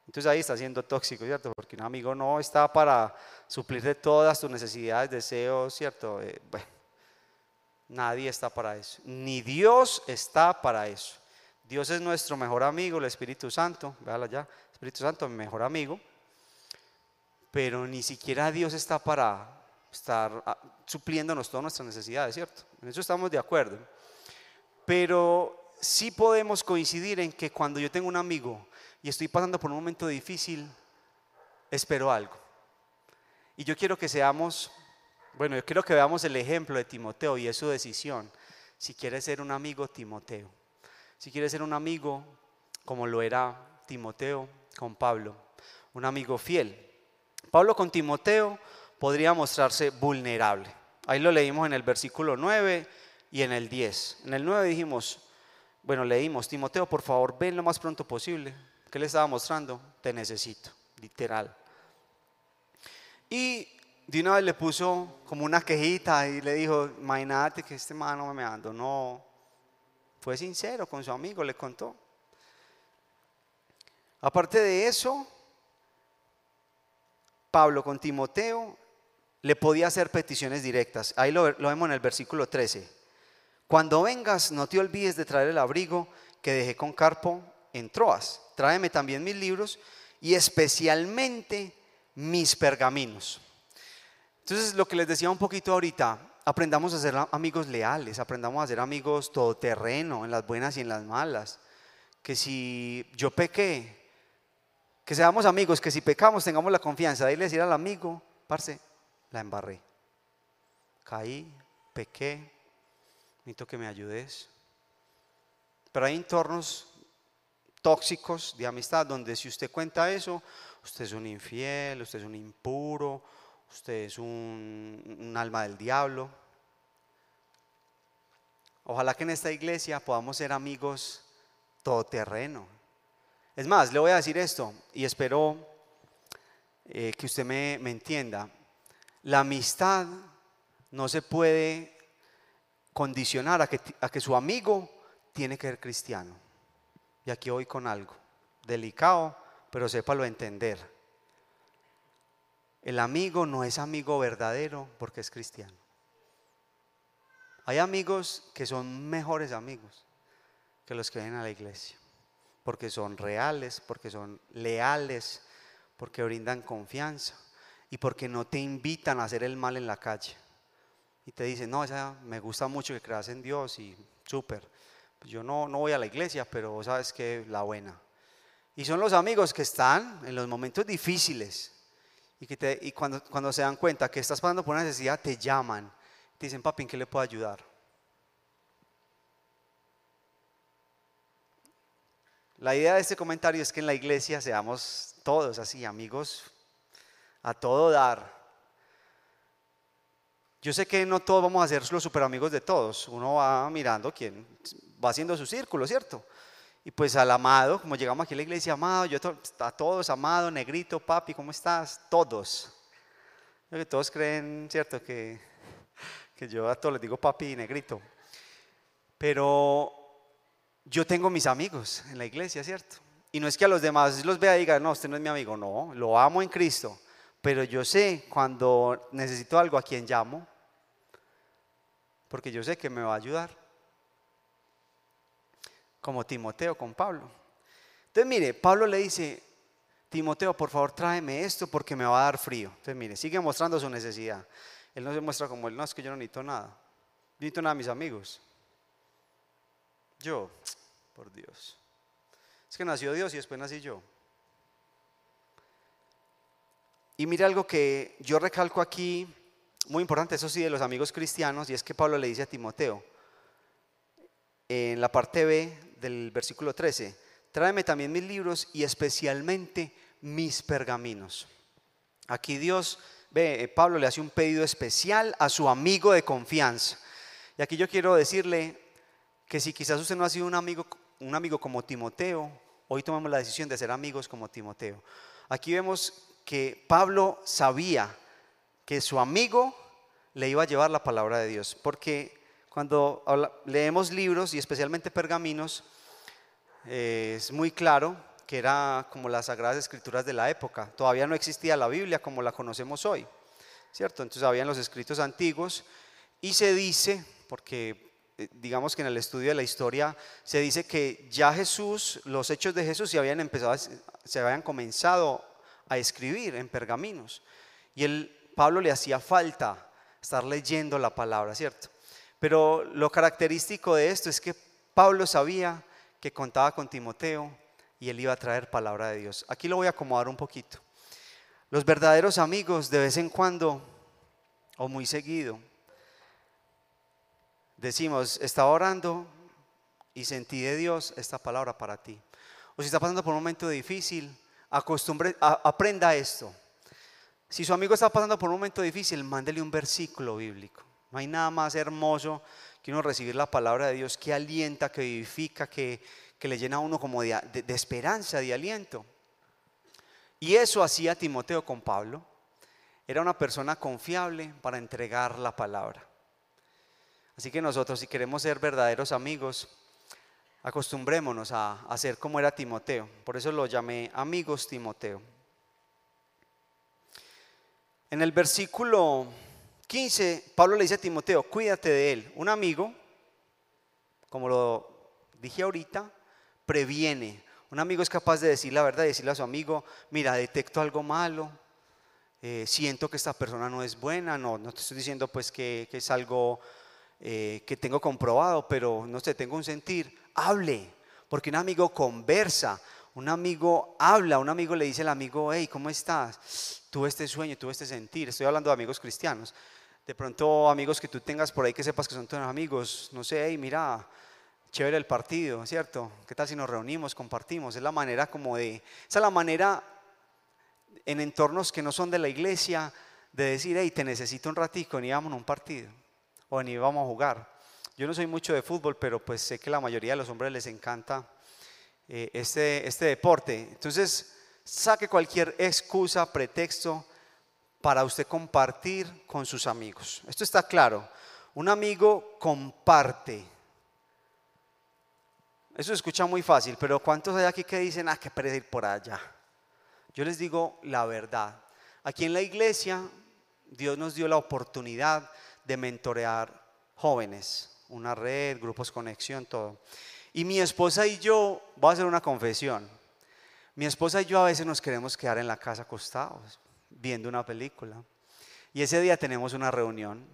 Entonces ahí está siendo tóxico, ¿cierto? Porque un amigo no está para suplir de todas tus necesidades, deseos, ¿cierto? Eh, bueno Nadie está para eso. Ni Dios está para eso. Dios es nuestro mejor amigo, el Espíritu Santo. Véala ya. Espíritu Santo, mi mejor amigo. Pero ni siquiera Dios está para estar ah, supliéndonos todas nuestras necesidades, ¿cierto? En eso estamos de acuerdo. Pero sí podemos coincidir en que cuando yo tengo un amigo y estoy pasando por un momento difícil, espero algo. Y yo quiero que seamos bueno, yo quiero que veamos el ejemplo de Timoteo y es su decisión. Si quiere ser un amigo, Timoteo. Si quiere ser un amigo como lo era Timoteo con Pablo, un amigo fiel. Pablo con Timoteo podría mostrarse vulnerable. Ahí lo leímos en el versículo 9 y en el 10. En el 9 dijimos, bueno, leímos, Timoteo, por favor, ven lo más pronto posible. ¿Qué le estaba mostrando? Te necesito, literal. Y de una vez le puso como una quejita y le dijo, imagínate que este mano me ando. No, fue sincero con su amigo, le contó. Aparte de eso, Pablo con Timoteo le podía hacer peticiones directas. Ahí lo, vemos en el versículo 13. Cuando vengas, no te olvides de traer el abrigo que dejé con Carpo en Troas. Tráeme también mis libros y especialmente mis pergaminos. Entonces, lo que les decía un poquito ahorita, aprendamos a ser amigos leales, aprendamos a ser amigos todoterreno, en las buenas y en las malas. Que si yo pequé, que seamos amigos, que si pecamos tengamos la confianza de irle a decir al amigo, parce, la embarré. Caí, pequé, necesito que me ayudes. Pero hay entornos tóxicos de amistad donde si usted cuenta eso, usted es un infiel, usted es un impuro, usted es un, alma del diablo. Ojalá que en esta iglesia podamos ser amigos todoterreno. Es más, le voy a decir esto y espero eh, que usted me, entienda. La amistad no se puede condicionar a que, a que su amigo tiene que ser cristiano. Y aquí voy con algo delicado, pero sépalo entender. El amigo no es amigo verdadero porque es cristiano. Hay amigos que son mejores amigos que los que vienen a la iglesia, porque son reales, porque son leales, porque brindan confianza y porque no te invitan a hacer el mal en la calle. Y te dicen, no, me gusta mucho que creas en Dios y súper. Pues yo no, no voy a la iglesia, pero sabes que la buena. Y son los amigos que están en los momentos difíciles, y, que y cuando, cuando se dan cuenta que estás pasando por una necesidad, te llaman. Te dicen, papi, ¿en qué le puedo ayudar? La idea de este comentario es que en la iglesia seamos todos así, amigos, a todo dar. Yo sé que no todos vamos a ser los super amigos de todos. Uno va mirando quién va haciendo su círculo, ¿cierto? Y pues al amado, como llegamos aquí a la iglesia, amado, yo a todos, amado, negrito, papi, ¿cómo estás? Todos. que todos creen, ¿cierto? Que, que yo a todos les digo papi y negrito. Pero yo tengo mis amigos en la iglesia, ¿cierto? Y no es que a los demás los vea y diga, no, usted no es mi amigo, no, lo amo en Cristo. Pero yo sé cuando necesito algo a quien llamo, porque yo sé que me va a ayudar como Timoteo con Pablo. Entonces, mire, Pablo le dice, Timoteo, por favor, tráeme esto porque me va a dar frío. Entonces, mire, sigue mostrando su necesidad. Él no se muestra como él, no, es que yo no necesito nada. Yo necesito nada a mis amigos. Yo, por Dios. Es que nació Dios y después nací yo. Y mire algo que yo recalco aquí, muy importante, eso sí, de los amigos cristianos, y es que Pablo le dice a Timoteo, en la parte B del versículo 13, tráeme también mis libros y especialmente mis pergaminos. Aquí Dios, ve, eh, Pablo le hace un pedido especial a su amigo de confianza. Y aquí yo quiero decirle que si quizás usted no ha sido un amigo, un amigo como Timoteo, hoy tomamos la decisión de ser amigos como Timoteo. Aquí vemos que Pablo sabía que su amigo le iba a llevar la palabra de Dios, porque cuando leemos libros y especialmente pergaminos, eh, es muy claro que era como las sagradas escrituras de la época. Todavía no existía la Biblia como la conocemos hoy, ¿cierto? Entonces habían los escritos antiguos y se dice, porque digamos que en el estudio de la historia se dice que ya Jesús, los hechos de Jesús se habían empezado, se habían comenzado a escribir en pergaminos. Y el, Pablo le hacía falta estar leyendo la palabra, ¿cierto? Pero lo característico de esto es que Pablo sabía que contaba con Timoteo, y él iba a traer palabra de Dios. Aquí lo voy a acomodar un poquito. Los verdaderos amigos de vez en cuando o muy seguido decimos, estaba orando y sentí de Dios esta palabra para ti. O si está pasando por un momento difícil, acostumbre, aprenda esto. Si su amigo está pasando por un momento difícil, mándele un versículo bíblico. No hay nada más hermoso que uno recibir la palabra de Dios que alienta, que vivifica, que, que le llena a uno como de, esperanza, de aliento. Y eso hacía Timoteo con Pablo. Era una persona confiable para entregar la palabra. Así que nosotros, si queremos ser verdaderos amigos, acostumbrémonos a, a ser como era Timoteo. Por eso lo llamé amigos Timoteo. En el versículo 15, Pablo le dice a Timoteo, cuídate de él. Un amigo, como lo dije ahorita, previene. Un amigo es capaz de decir la verdad decirle a su amigo, mira, detecto algo malo, eh, siento que esta persona no es buena, no, no te estoy diciendo pues que, es algo eh, que tengo comprobado, pero no sé, tengo un sentir, hable, porque un amigo conversa, un amigo habla, un amigo le dice al amigo, hey, ¿cómo estás? Tuve este sueño, tuve este sentir, estoy hablando de amigos cristianos. De pronto amigos que tú tengas por ahí que sepas que son tus amigos, no sé, hey, mira, chévere el partido, ¿cierto? ¿Qué tal si nos reunimos, compartimos? Es la manera como de, esa es la manera en entornos que no son de la iglesia de decir, hey, te necesito un ratico, ni vamos a un partido, o ni vamos a jugar. Yo no soy mucho de fútbol, pero pues sé que la mayoría de los hombres les encanta eh, este, este deporte. Entonces, saque cualquier excusa, pretexto para usted compartir con sus amigos. Esto está claro. Un amigo comparte eso se escucha muy fácil, pero ¿cuántos hay aquí que dicen, ah, que pereza ir por allá? Yo les digo la verdad. Aquí en la iglesia, Dios nos dio la oportunidad de mentorear jóvenes, una red, grupos conexión, todo. Y mi esposa y yo, voy a hacer una confesión. Mi esposa y yo a veces nos queremos quedar en la casa acostados, viendo una película. Y ese día tenemos una reunión.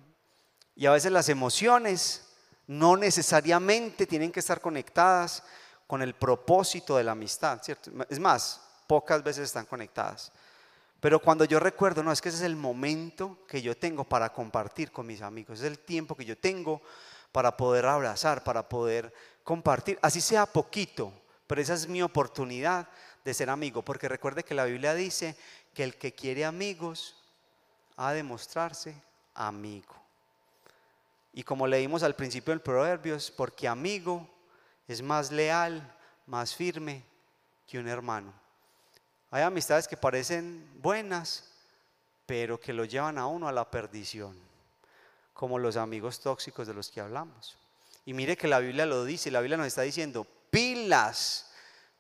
Y a veces las emociones no necesariamente tienen que estar conectadas con el propósito de la amistad, ¿cierto? Es más, pocas veces están conectadas. Pero cuando yo recuerdo, no, es que ese es el momento que yo tengo para compartir con mis amigos, es el tiempo que yo tengo para poder abrazar, para poder compartir, así sea poquito, pero esa es mi oportunidad de ser amigo, porque recuerde que la Biblia dice que el que quiere amigos ha de mostrarse amigo. Y como leímos al principio del Proverbios, porque amigo es más leal, más firme que un hermano. Hay amistades que parecen buenas, pero que lo llevan a uno a la perdición, como los amigos tóxicos de los que hablamos. Y mire que la Biblia lo dice, la Biblia nos está diciendo, pilas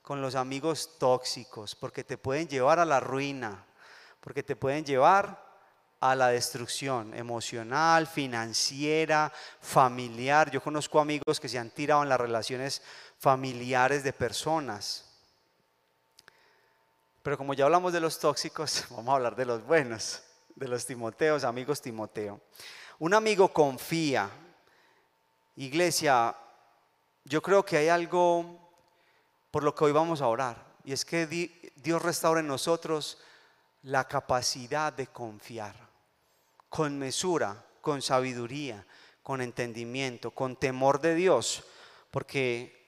con los amigos tóxicos, porque te pueden llevar a la ruina, porque te pueden llevar a la destrucción emocional, financiera, familiar. Yo conozco amigos que se han tirado en las relaciones familiares de personas. Pero como ya hablamos de los tóxicos, vamos a hablar de los buenos, de los Timoteos, amigos Timoteo. Un amigo confía. Iglesia, yo creo que hay algo por lo que hoy vamos a orar, y es que Dios restaure en nosotros la capacidad de confiar con mesura, con sabiduría, con entendimiento, con temor de Dios, porque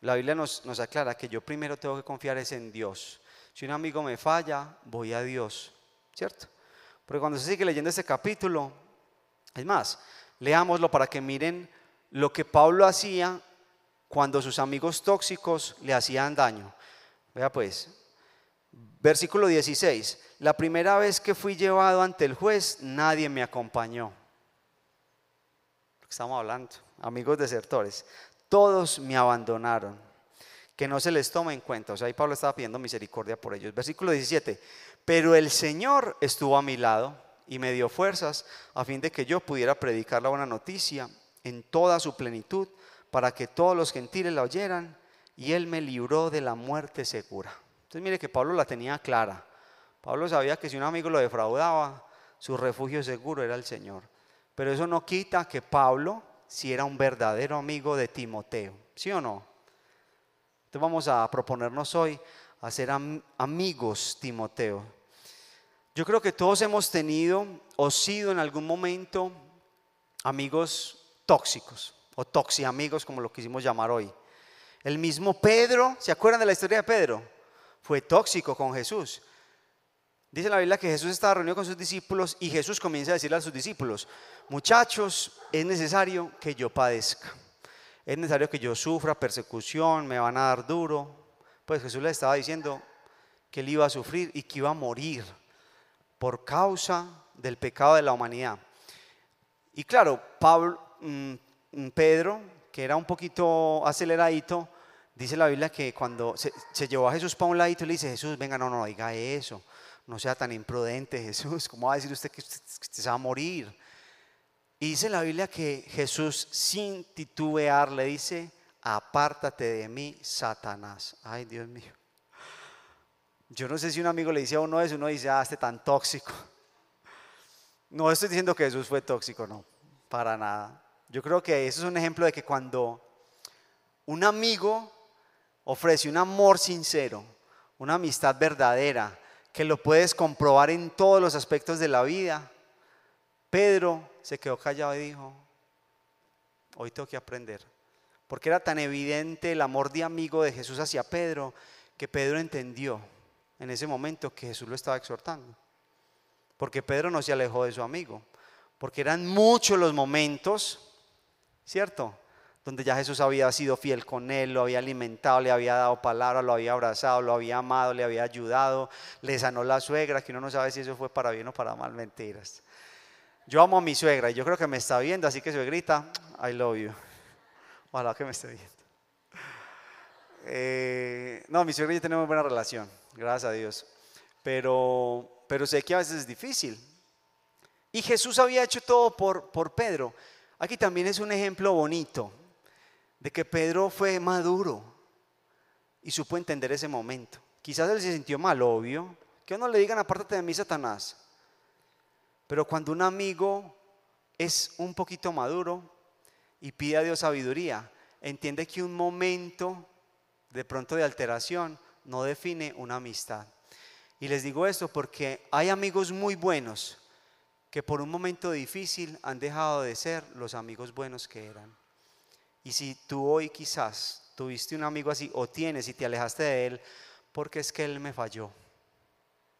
la Biblia nos, aclara que yo primero tengo que confiar es en Dios. Si un amigo me falla, voy a Dios, ¿cierto? Porque cuando se sigue leyendo este capítulo, es más, leámoslo para que miren lo que Pablo hacía cuando sus amigos tóxicos le hacían daño. Vea pues, versículo 16, la primera vez que fui llevado ante el juez, nadie me acompañó. Estamos hablando, amigos desertores, todos me abandonaron, que no se les tome en cuenta. O sea, ahí Pablo estaba pidiendo misericordia por ellos. Versículo 17, pero el Señor estuvo a mi lado y me dio fuerzas a fin de que yo pudiera predicar la buena noticia en toda su plenitud para que todos los gentiles la oyeran y Él me libró de la muerte segura. Entonces mire que Pablo la tenía clara. Pablo sabía que si un amigo lo defraudaba, su refugio seguro era el Señor. Pero eso no quita que Pablo si era un verdadero amigo de Timoteo. ¿Sí o no? Entonces vamos a proponernos hoy a ser amigos Timoteo. Yo creo que todos hemos tenido o sido en algún momento amigos tóxicos o toxiamigos como lo quisimos llamar hoy. El mismo Pedro, ¿se acuerdan de la historia de Pedro? Fue tóxico con Jesús. Dice la Biblia que Jesús estaba reunido con sus discípulos y Jesús comienza a decirle a sus discípulos, muchachos, es necesario que yo padezca. Es necesario que yo sufra persecución, me van a dar duro. Pues Jesús le estaba diciendo que él iba a sufrir y que iba a morir por causa del pecado de la humanidad. Y claro, Pablo, mm, Pedro, que era un poquito aceleradito, dice la Biblia que cuando se, llevó a Jesús para un ladito, le dice, Jesús, venga, no, no, diga eso, no sea tan imprudente, Jesús, ¿cómo va a decir usted que usted, se va a morir? Y dice la Biblia que Jesús sin titubear le dice, apártate de mí, Satanás. Ay, Dios mío. Yo no sé si un amigo le dice a uno eso, uno dice, ah, este tan tóxico. No estoy diciendo que Jesús fue tóxico, no, para nada. Yo creo que eso es un ejemplo de que cuando un amigo ofrece un amor sincero, una amistad verdadera, que lo puedes comprobar en todos los aspectos de la vida, Pedro se quedó callado y dijo, hoy tengo que aprender. Porque era tan evidente el amor de amigo de Jesús hacia Pedro que Pedro entendió en ese momento que Jesús lo estaba exhortando. Porque Pedro no se alejó de su amigo. Porque eran muchos los momentos, ¿cierto? Donde ya Jesús había sido fiel con él, lo había alimentado, le había dado palabra, lo había abrazado, lo había amado, le había ayudado, le sanó la suegra, que uno no sabe si eso fue para bien o para mal, mentiras. Yo amo a mi suegra y yo creo que me está viendo, así que suegrita, I love you. Ojalá que me esté viendo. Eh, no, mi suegra y yo tenemos buena relación gracias a Dios. Pero, pero sé que a veces es difícil. Y Jesús había hecho todo por, por Pedro. Aquí también es un ejemplo bonito de que Pedro fue maduro y supo entender ese momento. Quizás él se sintió mal, obvio. Que uno le digan, apártate de mí, Satanás. Pero cuando un amigo es un poquito maduro y pide a Dios sabiduría, entiende que un momento de pronto de alteración no define una amistad. Y les digo esto porque hay amigos muy buenos que por un momento difícil han dejado de ser los amigos buenos que eran. Y si tú hoy quizás tuviste un amigo así o tienes y te alejaste de él, porque es que él me falló.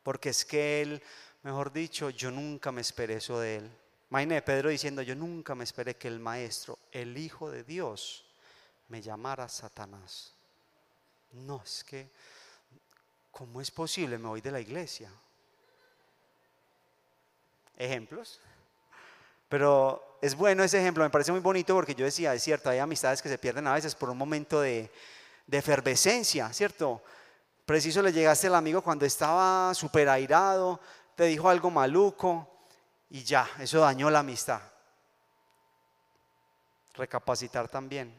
Porque es que él, mejor dicho, yo nunca me esperé eso de él. Imagínate Pedro diciendo, yo nunca me esperé que el maestro, el Hijo de Dios, me llamara Satanás. No, es que ¿cómo es posible? Me voy de la iglesia. Ejemplos. Pero es bueno ese ejemplo, me parece muy bonito porque yo decía, es cierto, hay amistades que se pierden a veces por un momento de, efervescencia, ¿cierto? Preciso le llegaste al amigo cuando estaba súper airado, te dijo algo maluco y ya, eso dañó la amistad. Recapacitar también.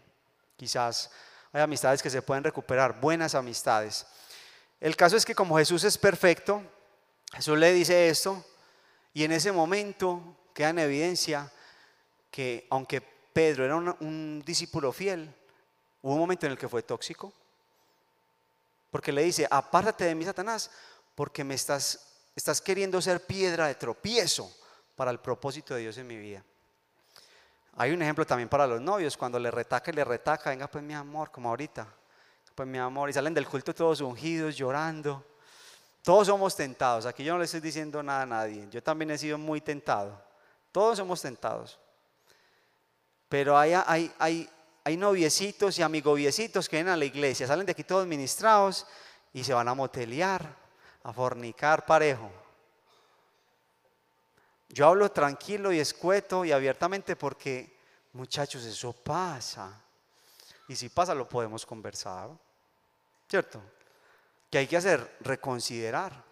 Quizás hay amistades que se pueden recuperar, buenas amistades. El caso es que como Jesús es perfecto, Jesús le dice esto y en ese momento queda en evidencia que aunque Pedro era un, discípulo fiel, hubo un momento en el que fue tóxico. Porque le dice, apártate de mí, Satanás, porque me estás, estás queriendo ser piedra de tropiezo para el propósito de Dios en mi vida. Hay un ejemplo también para los novios, cuando le retaca y le retaca, venga pues mi amor, como ahorita pues mi amor, y salen del culto todos ungidos, llorando. Todos somos tentados. Aquí yo no le estoy diciendo nada a nadie. Yo también he sido muy tentado. Todos somos tentados. Pero hay, hay, hay, hay noviecitos y amigoviecitos que vienen a la iglesia, salen de aquí todos ministrados y se van a motelear, a fornicar parejo. Yo hablo tranquilo y escueto y abiertamente porque, muchachos, eso pasa. Y si pasa, lo podemos conversar. ¿Cierto? Que hay que hacer, reconsiderar.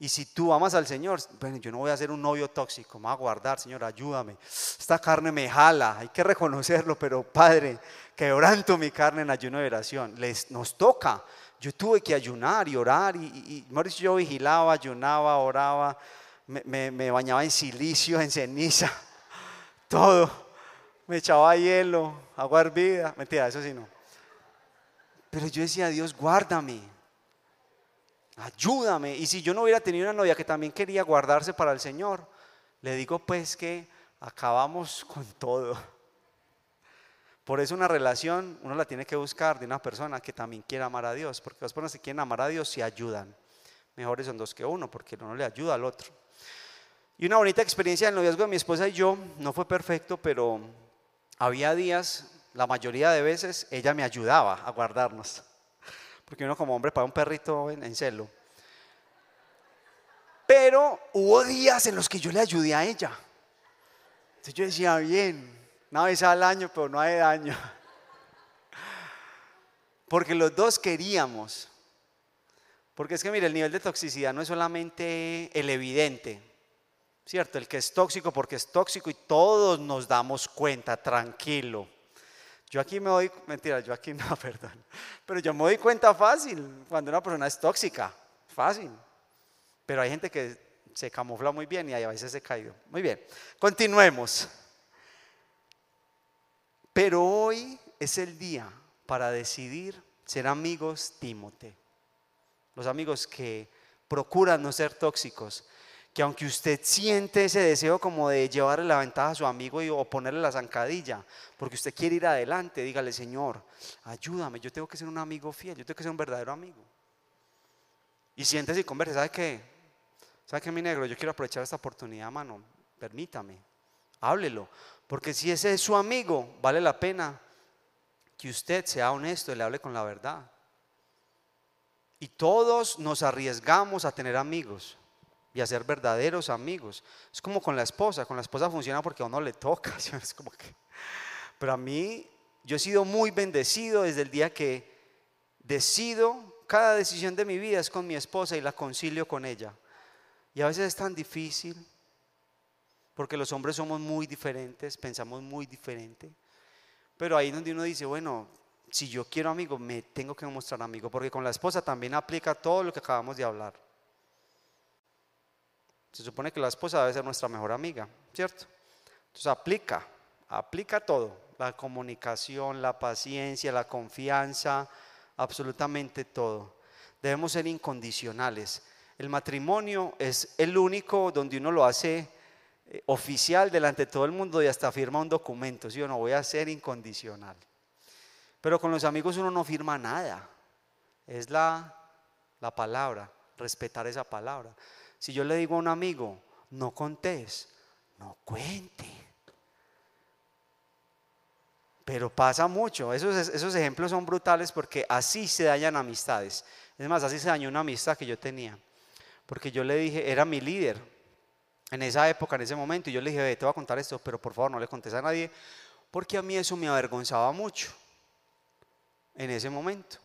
Y si tú amas al Señor, bueno, yo no voy a ser un novio tóxico, me voy a guardar, Señor, ayúdame. Esta carne me jala, hay que reconocerlo, pero Padre, quebranto mi carne en ayuno de oración. Les, nos toca. Yo tuve que ayunar y orar, y, y, yo vigilaba, ayunaba, oraba, me, me bañaba en silicio, en ceniza, todo. Me echaba hielo, agua hervida, mentira, eso sí no. Pero yo decía, Dios, guárdame ayúdame. Y si yo no hubiera tenido una novia que también quería guardarse para el Señor, le digo pues que acabamos con todo. Por eso una relación uno la tiene que buscar de una persona que también quiera amar a Dios, porque las personas que quieren amar a Dios se ayudan. Mejores son dos que uno, porque uno le ayuda al otro. Y una bonita experiencia del noviazgo de mi esposa y yo, no fue perfecto, pero había días, la mayoría de veces, ella me ayudaba a guardarnos porque uno como hombre para un perrito en, celo. Pero hubo días en los que yo le ayudé a ella. Entonces yo decía, bien, una vez al año, pero no hay daño. Porque los dos queríamos. Porque es que, mire, el nivel de toxicidad no es solamente el evidente, ¿cierto? El que es tóxico porque es tóxico y todos nos damos cuenta, tranquilo. Yo aquí me doy, mentira, yo aquí no, perdón, pero yo me doy cuenta fácil cuando una persona es tóxica, fácil. Pero hay gente que se camufla muy bien y a veces se caído. Muy bien, continuemos. Pero hoy es el día para decidir ser amigos Tímote. Los amigos que procuran no ser tóxicos, que aunque usted siente ese deseo como de llevarle la ventaja a su amigo y, o ponerle la zancadilla, porque usted quiere ir adelante, dígale, Señor, ayúdame, yo tengo que ser un amigo fiel, yo tengo que ser un verdadero amigo. Y siéntese y converse, ¿sabe qué? ¿Sabe qué, mi negro? Yo quiero aprovechar esta oportunidad, mano, permítame, háblelo, porque si ese es su amigo, vale la pena que usted sea honesto y le hable con la verdad. Y todos nos arriesgamos a tener amigos y a ser verdaderos amigos. Es como con la esposa, con la esposa funciona porque a uno le toca, es. Pero a mí, yo he sido muy bendecido desde el día que decido, cada decisión de mi vida es con mi esposa y la concilio con ella. Y a veces es tan difícil, porque los hombres somos muy diferentes, pensamos muy diferente. Pero ahí donde uno dice, bueno, si yo quiero amigo, me tengo que mostrar amigo, porque con la esposa también aplica todo lo que acabamos de hablar. Se supone que la esposa debe ser nuestra mejor amiga, ¿cierto? Entonces aplica, aplica todo, la comunicación, la paciencia, la confianza, absolutamente todo. Debemos ser incondicionales. El matrimonio es el único donde uno lo hace oficial delante de todo el mundo y hasta firma un documento, si yo no voy a ser incondicional. Pero con los amigos uno no firma nada, es la, la palabra, respetar esa palabra. Si yo le digo a un amigo, no contés, no cuente. Pero pasa mucho, esos, esos ejemplos son brutales porque así se dañan amistades. Es más, así se dañó una amistad que yo tenía. Porque yo le dije, era mi líder en esa época, en ese momento, y yo le dije, te voy a contar esto, pero por favor no le contes a nadie, porque a mí eso me avergonzaba mucho en ese momento.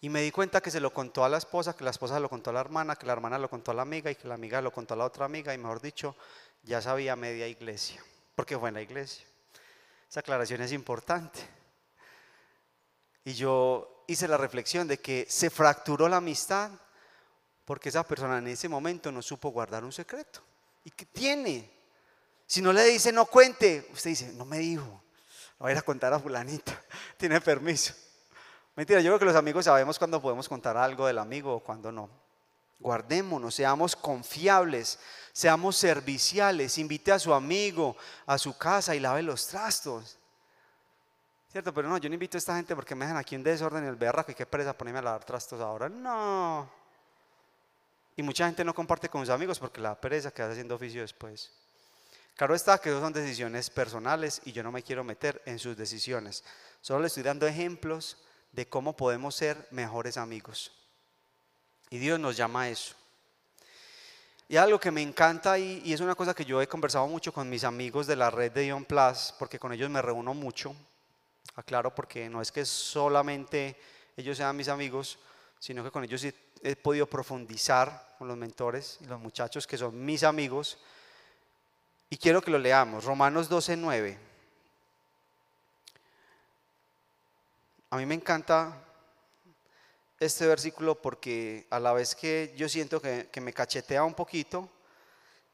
Y me di cuenta que se lo contó a la esposa, que la esposa lo contó a la hermana, que la hermana lo contó a la amiga y que la amiga lo contó a la otra amiga y mejor dicho, ya sabía media iglesia, porque fue en la iglesia. Esa aclaración es importante. Y yo hice la reflexión de que se fracturó la amistad porque esa persona en ese momento no supo guardar un secreto. ¿Y qué tiene? Si no le dice no cuente, usted dice, no me dijo, voy a ir a contar a fulanita, tiene permiso. Mentira, yo creo que los amigos sabemos cuándo podemos contar algo del amigo o cuándo no. Guardémonos, seamos confiables, seamos serviciales, invite a su amigo a su casa y lave los trastos. ¿Cierto? Pero no, yo no invito a esta gente porque me dejan aquí un desorden y el berraco y qué presa ponerme a lavar trastos ahora. No. Y mucha gente no comparte con sus amigos porque la pereza queda haciendo oficio después. Claro está que son decisiones personales y yo no me quiero meter en sus decisiones. Solo le estoy dando ejemplos de cómo podemos ser mejores amigos. Y Dios nos llama a eso. Y algo que me encanta y, y, es una cosa que yo he conversado mucho con mis amigos de la red de Ion Plus, porque con ellos me reúno mucho, aclaro, porque no es que solamente ellos sean mis amigos, sino que con ellos he podido profundizar con los mentores y los muchachos que son mis amigos. Y quiero que lo leamos, Romanos 12, 9. A mí me encanta este versículo porque a la vez que yo siento que, me cachetea un poquito,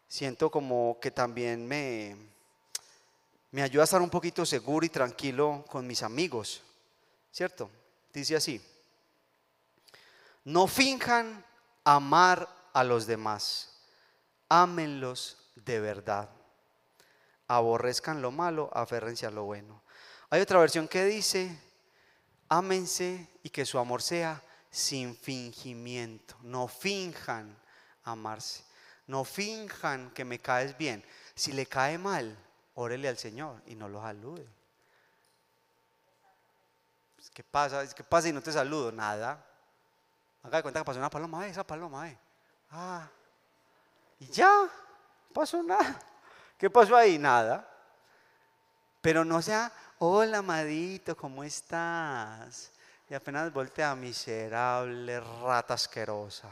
siento como que también me, me ayuda a estar un poquito seguro y tranquilo con mis amigos, ¿cierto? Dice así, no finjan amar a los demás, ámenlos de verdad, aborrezcan lo malo, aférrense a lo bueno. Hay otra versión que dice, ámense y que su amor sea sin fingimiento. No finjan amarse. No finjan que me caes bien. Si le cae mal, órele al Señor y no lo salude. ¿Qué pasa? ¿Qué pasa y no te saludo? Nada. Haga de cuenta que pasó una paloma, esa paloma, eh. Ah. Y ya, pasó nada. ¿Qué pasó ahí? Nada. Pero no sea, hola amadito, ¿cómo estás? Y apenas voltea, miserable rata asquerosa.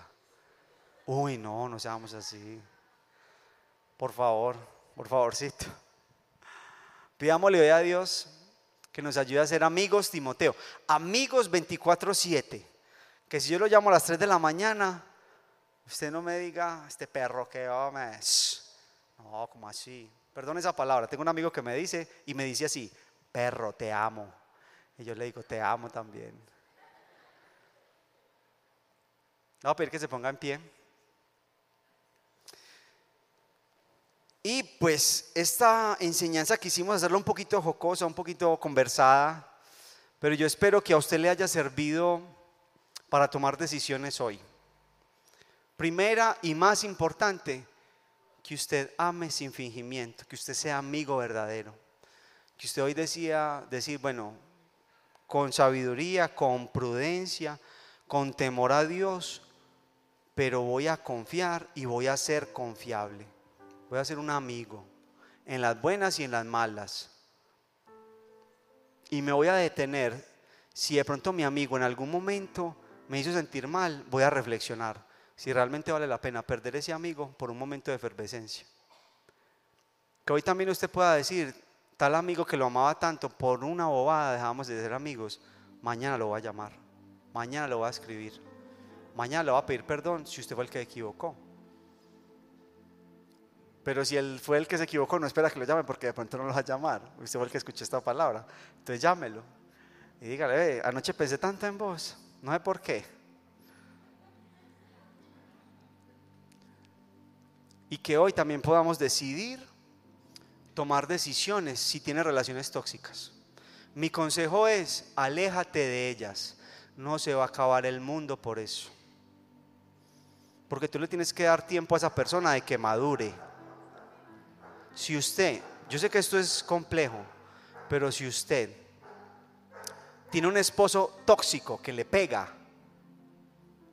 Uy, no, no seamos así. Por favor, por favorcito. Pidámosle hoy a Dios que nos ayude a ser amigos, Timoteo. Amigos 24-7. Que si yo lo llamo a las 3 de la mañana, usted no me diga, este perro que hombre. No, como así. Perdón esa palabra. Tengo un amigo que me dice y me dice así, perro, te amo. Y yo le digo, te amo también. Voy a pedir que se ponga en pie. Y pues esta enseñanza quisimos hacerla un poquito jocosa, un poquito conversada, pero yo espero que a usted le haya servido para tomar decisiones hoy. Primera y más importante, que usted ame sin fingimiento, que usted sea amigo verdadero. Que usted hoy decía decir, bueno, con sabiduría, con prudencia, con temor a Dios, pero voy a confiar y voy a ser confiable. Voy a ser un amigo en las buenas y en las malas. Y me voy a detener. Si de pronto mi amigo en algún momento me hizo sentir mal, voy a reflexionar si realmente vale la pena perder ese amigo por un momento de efervescencia. Que hoy también usted pueda decir, tal amigo que lo amaba tanto, por una bobada dejamos de ser amigos, mañana lo va a llamar, mañana lo va a escribir, mañana le va a pedir perdón si usted fue el que equivocó. Pero si él fue el que se equivocó, no espera que lo llame porque de pronto no lo va a llamar. Usted fue el que escuchó esta palabra. Entonces llámelo. Y dígale, anoche pensé tanto en vos, no sé por qué. Y que hoy también podamos decidir tomar decisiones si tiene relaciones tóxicas. Mi consejo es, aléjate de ellas. No se va a acabar el mundo por eso. Porque tú le tienes que dar tiempo a esa persona de que madure. Si usted, yo sé que esto es complejo, pero si usted tiene un esposo tóxico que le pega,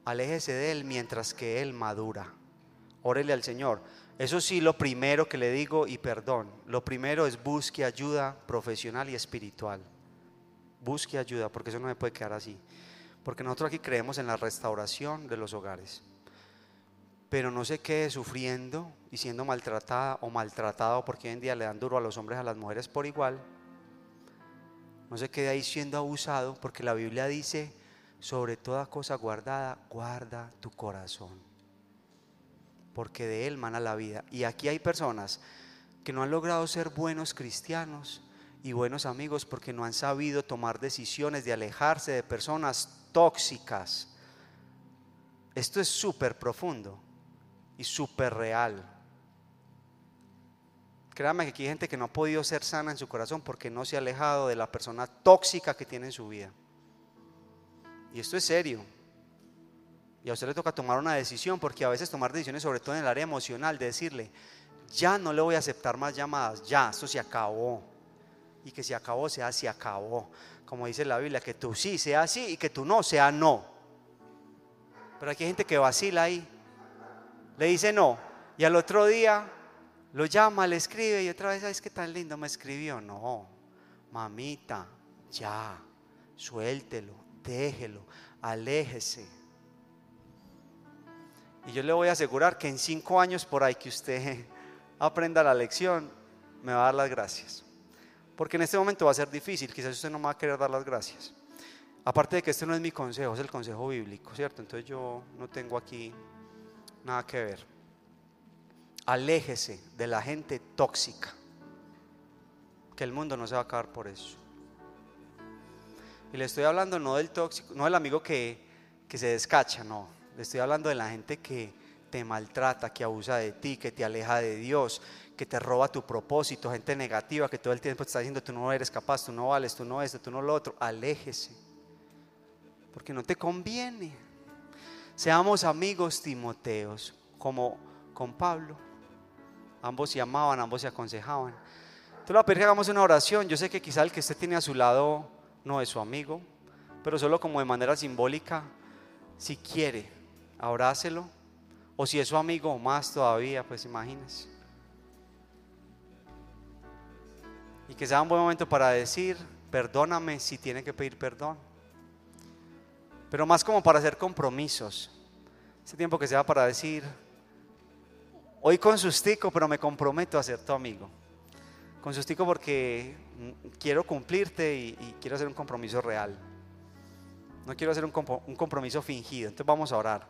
aléjese de él mientras que él madura. Órele al Señor. Eso sí, lo primero que le digo, y perdón, lo primero es busque ayuda profesional y espiritual. Busque ayuda, porque eso no me puede quedar así. Porque nosotros aquí creemos en la restauración de los hogares. Pero no se quede sufriendo y siendo maltratada o maltratado, porque hoy en día le dan duro a los hombres a las mujeres por igual. No se quede ahí siendo abusado, porque la Biblia dice, sobre toda cosa guardada, guarda tu corazón porque de Él mana la vida. Y aquí hay personas que no han logrado ser buenos cristianos y buenos amigos porque no han sabido tomar decisiones de alejarse de personas tóxicas. Esto es súper profundo y súper real. Créame que aquí hay gente que no ha podido ser sana en su corazón porque no se ha alejado de la persona tóxica que tiene en su vida. Y esto es serio. Y a usted le toca tomar una decisión, porque a veces tomar decisiones, sobre todo en el área emocional, de decirle, ya no le voy a aceptar más llamadas, ya, esto se acabó. Y que se acabó sea se acabó. Como dice la Biblia, que tú sí sea sí y que tú no sea no. Pero aquí hay gente que vacila ahí. Le dice no. Y al otro día lo llama, le escribe y otra vez, es que tan lindo me escribió? No, mamita, ya, suéltelo, déjelo, aléjese. Y yo le voy a asegurar que en cinco años por ahí que usted aprenda la lección, me va a dar las gracias. Porque en este momento va a ser difícil, quizás usted no me va a querer dar las gracias. Aparte de que este no es mi consejo, es el consejo bíblico, ¿cierto? Entonces yo no tengo aquí nada que ver. Aléjese de la gente tóxica, que el mundo no se va a acabar por eso. Y le estoy hablando no del tóxico, no del amigo que, que se descacha, no. Le estoy hablando de la gente que te maltrata, que abusa de ti, que te aleja de Dios, que te roba tu propósito, gente negativa que todo el tiempo te está diciendo tú no eres capaz, tú no vales, tú no esto, tú no lo otro. Aléjese, porque no te conviene. Seamos amigos Timoteos, como con Pablo. Ambos se amaban, ambos se aconsejaban. Entonces, la que hagamos una oración. Yo sé que quizá el que usted tiene a su lado no es su amigo, pero solo como de manera simbólica, si quiere, abrácelo. O si es su amigo más todavía, pues imagínese. Y que sea un buen momento para decir, perdóname si tiene que pedir perdón. Pero más como para hacer compromisos. Ese tiempo que sea para decir, hoy con sustico, pero me comprometo a ser tu amigo. Con sustico porque quiero cumplirte y, quiero hacer un compromiso real. No quiero hacer un compromiso fingido. Entonces vamos a orar.